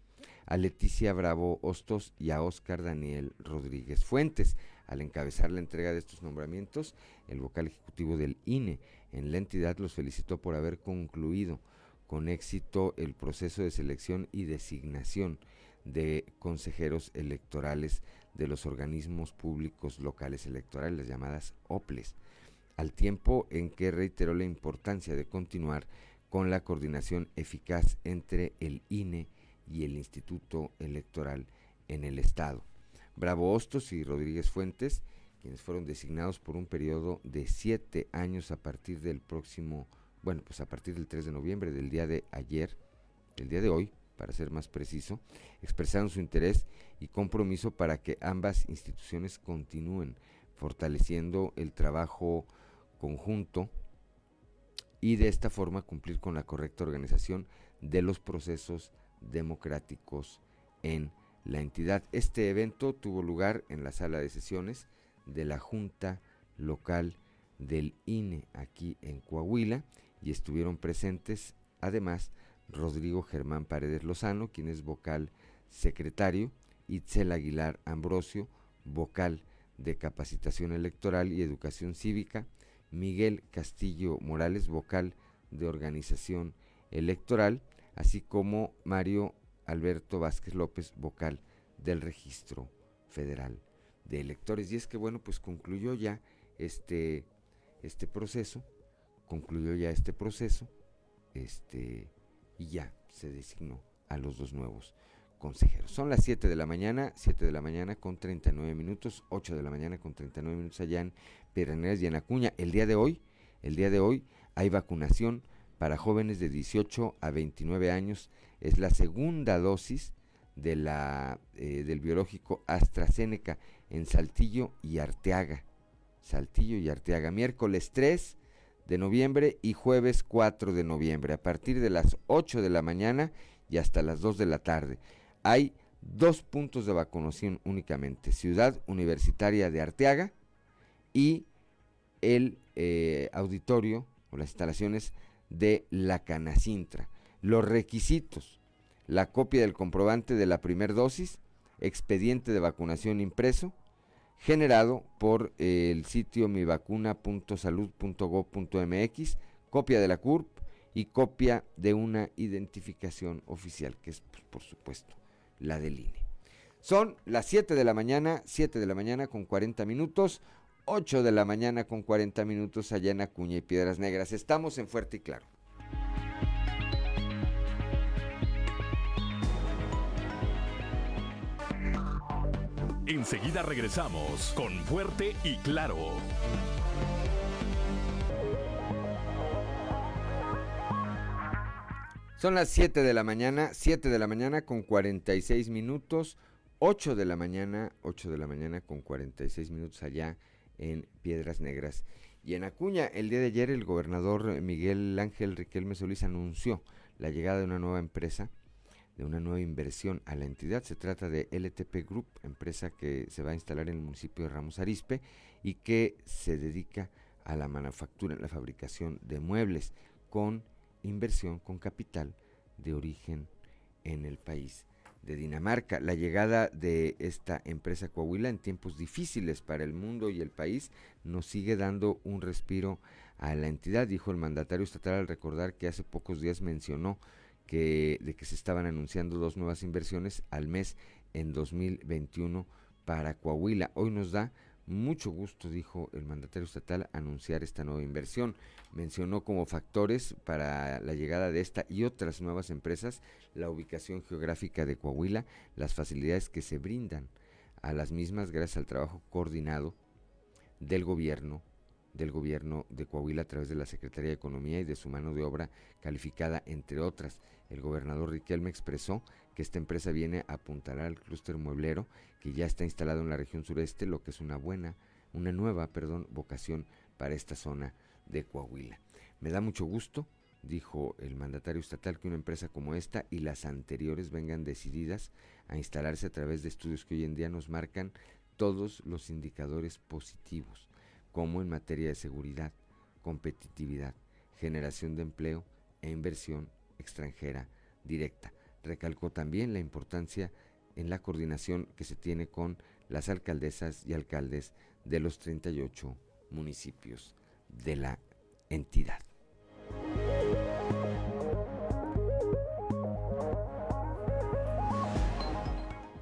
a Leticia Bravo Hostos y a Óscar Daniel Rodríguez Fuentes. Al encabezar la entrega de estos nombramientos, el vocal ejecutivo del INE en la entidad los felicitó por haber concluido con éxito el proceso de selección y designación de consejeros electorales de los organismos públicos locales electorales, las llamadas OPLES, al tiempo en que reiteró la importancia de continuar con la coordinación eficaz entre el INE y el Instituto Electoral en el Estado. Bravo Hostos y Rodríguez Fuentes, quienes fueron designados por un periodo de siete años a partir del próximo, bueno, pues a partir del 3 de noviembre, del día de ayer, del día de hoy, para ser más preciso, expresaron su interés y compromiso para que ambas instituciones continúen fortaleciendo el trabajo conjunto y de esta forma cumplir con la correcta organización de los procesos democráticos en la entidad. Este evento tuvo lugar en la sala de sesiones de la Junta Local del INE aquí en Coahuila y estuvieron presentes además Rodrigo Germán Paredes Lozano, quien es vocal secretario, Itzel Aguilar Ambrosio, vocal de capacitación electoral y educación cívica, Miguel Castillo Morales, vocal de organización electoral, así como Mario Alberto Vázquez López, vocal del registro federal de electores. Y es que bueno, pues concluyó ya este, este proceso, concluyó ya este proceso, este, y ya se designó a los dos nuevos consejeros. Son las 7 de la mañana, 7 de la mañana con 39 minutos, 8 de la mañana con 39 minutos allá en Pedernales y en Acuña. El día de hoy, el día de hoy hay vacunación para jóvenes de 18 a 29 años. Es la segunda dosis de la, eh, del biológico AstraZeneca en Saltillo y Arteaga. Saltillo y Arteaga. Miércoles 3 de noviembre y jueves 4 de noviembre, a partir de las 8 de la mañana y hasta las 2 de la tarde. Hay dos puntos de vacunación únicamente, Ciudad Universitaria de Arteaga y el eh, auditorio o las instalaciones de la Canacintra. Los requisitos, la copia del comprobante de la primera dosis, expediente de vacunación impreso, generado por eh, el sitio mivacuna.salud.gov.mx, copia de la CURP y copia de una identificación oficial, que es pues, por supuesto la del INE. Son las 7 de la mañana, 7 de la mañana con 40 minutos. 8 de la mañana con 40 minutos allá en Acuña y Piedras Negras. Estamos en Fuerte y Claro. Enseguida regresamos con Fuerte y Claro. Son las 7 de la mañana, 7 de la mañana con 46 minutos, 8 de la mañana, 8 de la mañana con 46 minutos allá en Piedras Negras. Y en Acuña, el día de ayer el gobernador Miguel Ángel Riquelme Solís anunció la llegada de una nueva empresa, de una nueva inversión a la entidad. Se trata de LTP Group, empresa que se va a instalar en el municipio de Ramos Arispe y que se dedica a la manufactura, la fabricación de muebles con inversión, con capital de origen en el país de Dinamarca. La llegada de esta empresa Coahuila en tiempos difíciles para el mundo y el país nos sigue dando un respiro a la entidad, dijo el mandatario estatal al recordar que hace pocos días mencionó que de que se estaban anunciando dos nuevas inversiones al mes en 2021 para Coahuila. Hoy nos da mucho gusto, dijo el mandatario estatal, anunciar esta nueva inversión. Mencionó como factores para la llegada de esta y otras nuevas empresas la ubicación geográfica de Coahuila, las facilidades que se brindan a las mismas gracias al trabajo coordinado del gobierno del gobierno de Coahuila a través de la Secretaría de Economía y de su mano de obra calificada, entre otras. El gobernador Riquelme expresó que esta empresa viene a apuntar al clúster mueblero que ya está instalado en la región sureste, lo que es una buena, una nueva, perdón, vocación para esta zona de Coahuila. Me da mucho gusto, dijo el mandatario estatal, que una empresa como esta y las anteriores vengan decididas a instalarse a través de estudios que hoy en día nos marcan todos los indicadores positivos, como en materia de seguridad, competitividad, generación de empleo e inversión extranjera directa. Recalcó también la importancia en la coordinación que se tiene con las alcaldesas y alcaldes de los 38 municipios de la entidad.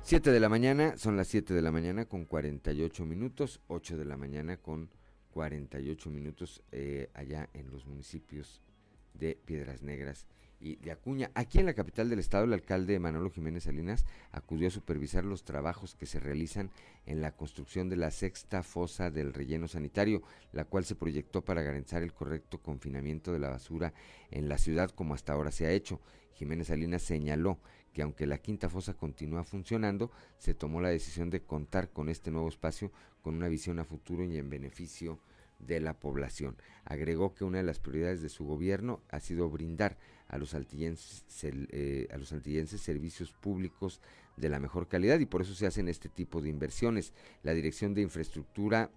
Siete de la mañana, son las 7 de la mañana con 48 minutos, 8 de la mañana con 48 minutos eh, allá en los municipios de Piedras Negras y de Acuña. Aquí en la capital del estado, el alcalde Manolo Jiménez Salinas acudió a supervisar los trabajos que se realizan en la construcción de la sexta fosa del relleno sanitario, la cual se proyectó para garantizar el correcto confinamiento de la basura en la ciudad como hasta ahora se ha hecho. Jiménez Salinas señaló que aunque la quinta fosa continúa funcionando, se tomó la decisión de contar con este nuevo espacio con una visión a futuro y en beneficio de la población. Agregó que una de las prioridades de su gobierno ha sido brindar a los altillenses, eh, a los servicios públicos de la mejor calidad y por eso se hacen este tipo de inversiones. La Dirección de Infraestructura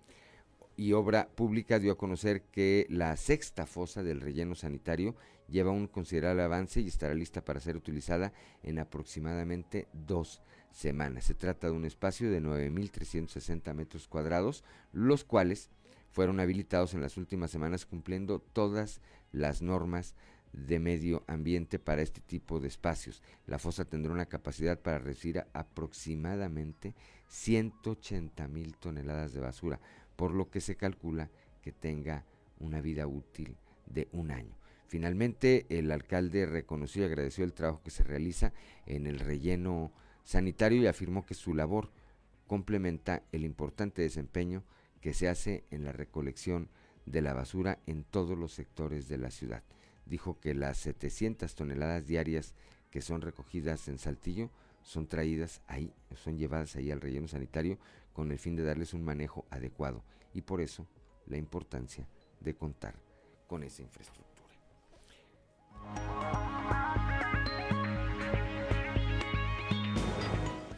y Obra Pública dio a conocer que la sexta fosa del relleno sanitario lleva un considerable avance y estará lista para ser utilizada en aproximadamente dos semanas. Se trata de un espacio de 9.360 metros cuadrados, los cuales fueron habilitados en las últimas semanas cumpliendo todas las normas de medio ambiente para este tipo de espacios. La fosa tendrá una capacidad para recibir aproximadamente 180 mil toneladas de basura, por lo que se calcula que tenga una vida útil de un año. Finalmente, el alcalde reconoció y agradeció el trabajo que se realiza en el relleno sanitario y afirmó que su labor complementa el importante desempeño que se hace en la recolección de la basura en todos los sectores de la ciudad. Dijo que las 700 toneladas diarias que son recogidas en Saltillo son traídas ahí, son llevadas ahí al relleno sanitario con el fin de darles un manejo adecuado y por eso la importancia de contar con esa infraestructura.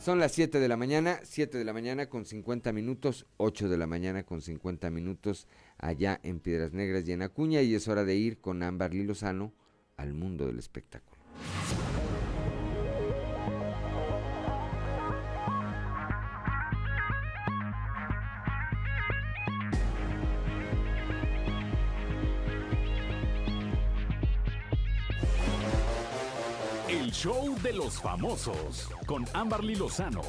Son las 7 de la mañana, 7 de la mañana con 50 minutos, 8 de la mañana con 50 minutos allá en Piedras Negras y en Acuña y es hora de ir con Ámbar Lilozano al mundo del espectáculo. Show de los famosos con Amberly Lozano.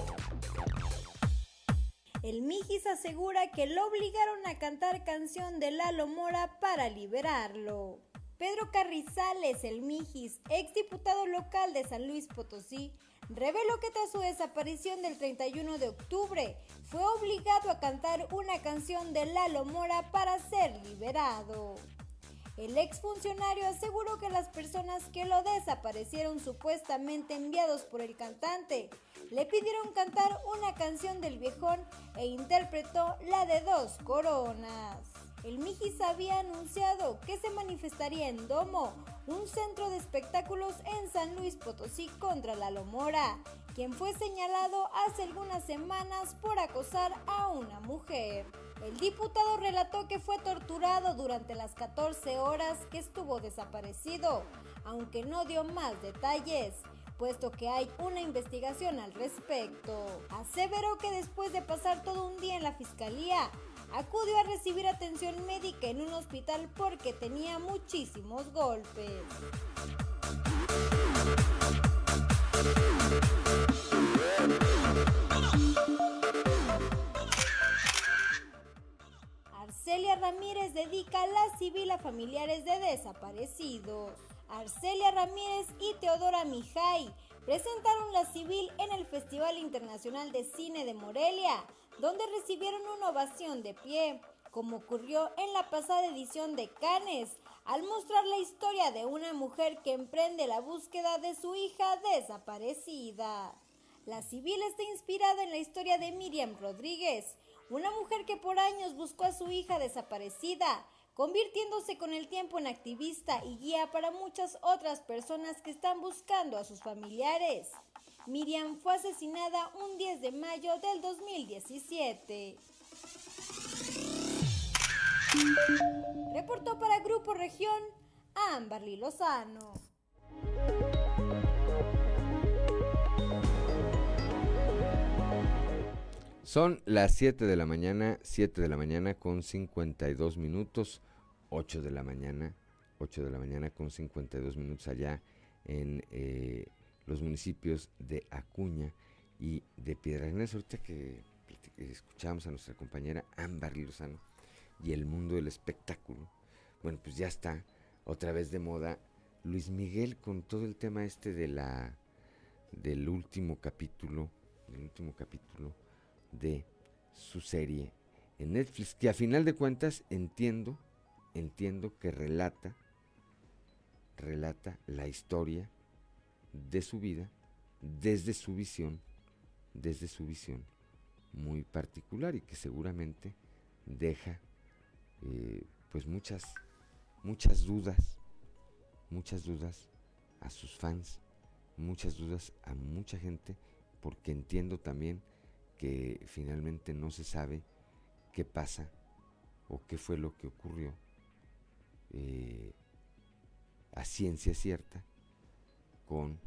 El Mijis asegura que lo obligaron a cantar canción de Lalo Mora para liberarlo. Pedro Carrizales, el Mijis, exdiputado local de San Luis Potosí, reveló que tras su desaparición del 31 de octubre fue obligado a cantar una canción de Lalo Mora para ser liberado. El exfuncionario aseguró que las personas que lo desaparecieron supuestamente enviados por el cantante le pidieron cantar una canción del viejón e interpretó la de dos coronas. El Mijis había anunciado que se manifestaría en Domo, un centro de espectáculos en San Luis Potosí contra la Lomora, quien fue señalado hace algunas semanas por acosar a una mujer. El diputado relató que fue torturado durante las 14 horas que estuvo desaparecido, aunque no dio más detalles puesto que hay una investigación al respecto. Aseveró que después de pasar todo un día en la fiscalía, acudió a recibir atención médica en un hospital porque tenía muchísimos golpes. Arcelia Ramírez dedica la civil a familiares de desaparecidos. Arcelia Ramírez y Teodora Mijay presentaron la civil en el Festival Internacional de Cine de Morelia, donde recibieron una ovación de pie, como ocurrió en la pasada edición de Cannes, al mostrar la historia de una mujer que emprende la búsqueda de su hija desaparecida. La civil está inspirada en la historia de Miriam Rodríguez, una mujer que por años buscó a su hija desaparecida, convirtiéndose con el tiempo en activista y guía para muchas otras personas que están buscando a sus familiares. Miriam fue asesinada un 10 de mayo del 2017. Reportó para Grupo Región Amberly Lozano. Son las 7 de la mañana, 7 de la mañana con 52 minutos, 8 de la mañana, 8 de la mañana con 52 minutos allá en eh, los municipios de Acuña y de Piedras Negras. Ahorita que, escuchamos a nuestra compañera Ámbar Lozano y el mundo del espectáculo, bueno, pues ya está otra vez de moda Luis Miguel con todo el tema este de la del último capítulo, del último capítulo de su serie en Netflix, que a final de cuentas entiendo, entiendo que relata, relata la historia de su vida desde su visión, desde su visión muy particular y que seguramente deja eh, pues muchas, muchas dudas, muchas dudas a sus fans, muchas dudas a mucha gente, porque entiendo también que finalmente no se sabe qué pasa o qué fue lo que ocurrió eh, a ciencia cierta con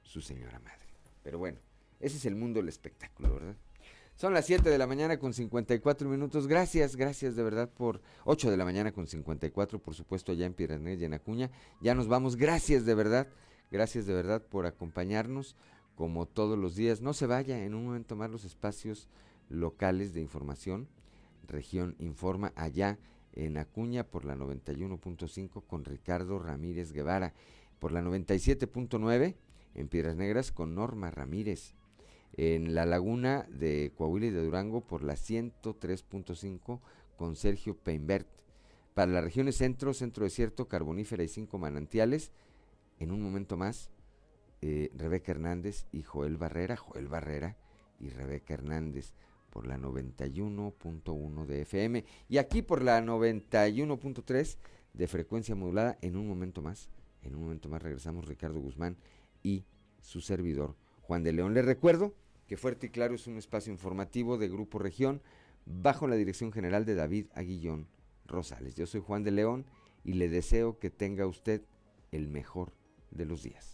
su señora madre. Pero bueno, ese es el mundo del espectáculo, ¿verdad? Son las 7 de la mañana con 54 minutos. Gracias, gracias de verdad por 8 de la mañana con 54, por supuesto, allá en Piranés y en Acuña. Ya nos vamos. Gracias de verdad, gracias de verdad por acompañarnos como todos los días. No se vaya en un momento más los espacios locales de información. Región Informa allá en Acuña por la 91.5 con Ricardo Ramírez Guevara, por la 97.9 en Piedras Negras con Norma Ramírez, en la laguna de Coahuila y de Durango por la 103.5 con Sergio Peinbert. Para las regiones centro, centro desierto, carbonífera y cinco manantiales, en un momento más eh, Rebeca Hernández y Joel Barrera, Joel Barrera y Rebeca Hernández por la 91.1 de FM y aquí por la 91.3 de frecuencia modulada. En un momento más, en un momento más regresamos Ricardo Guzmán y su servidor Juan de León. Les recuerdo que Fuerte y Claro es un espacio informativo de Grupo Región bajo la dirección general de David Aguillón Rosales. Yo soy Juan de León y le deseo que tenga usted el mejor de los días.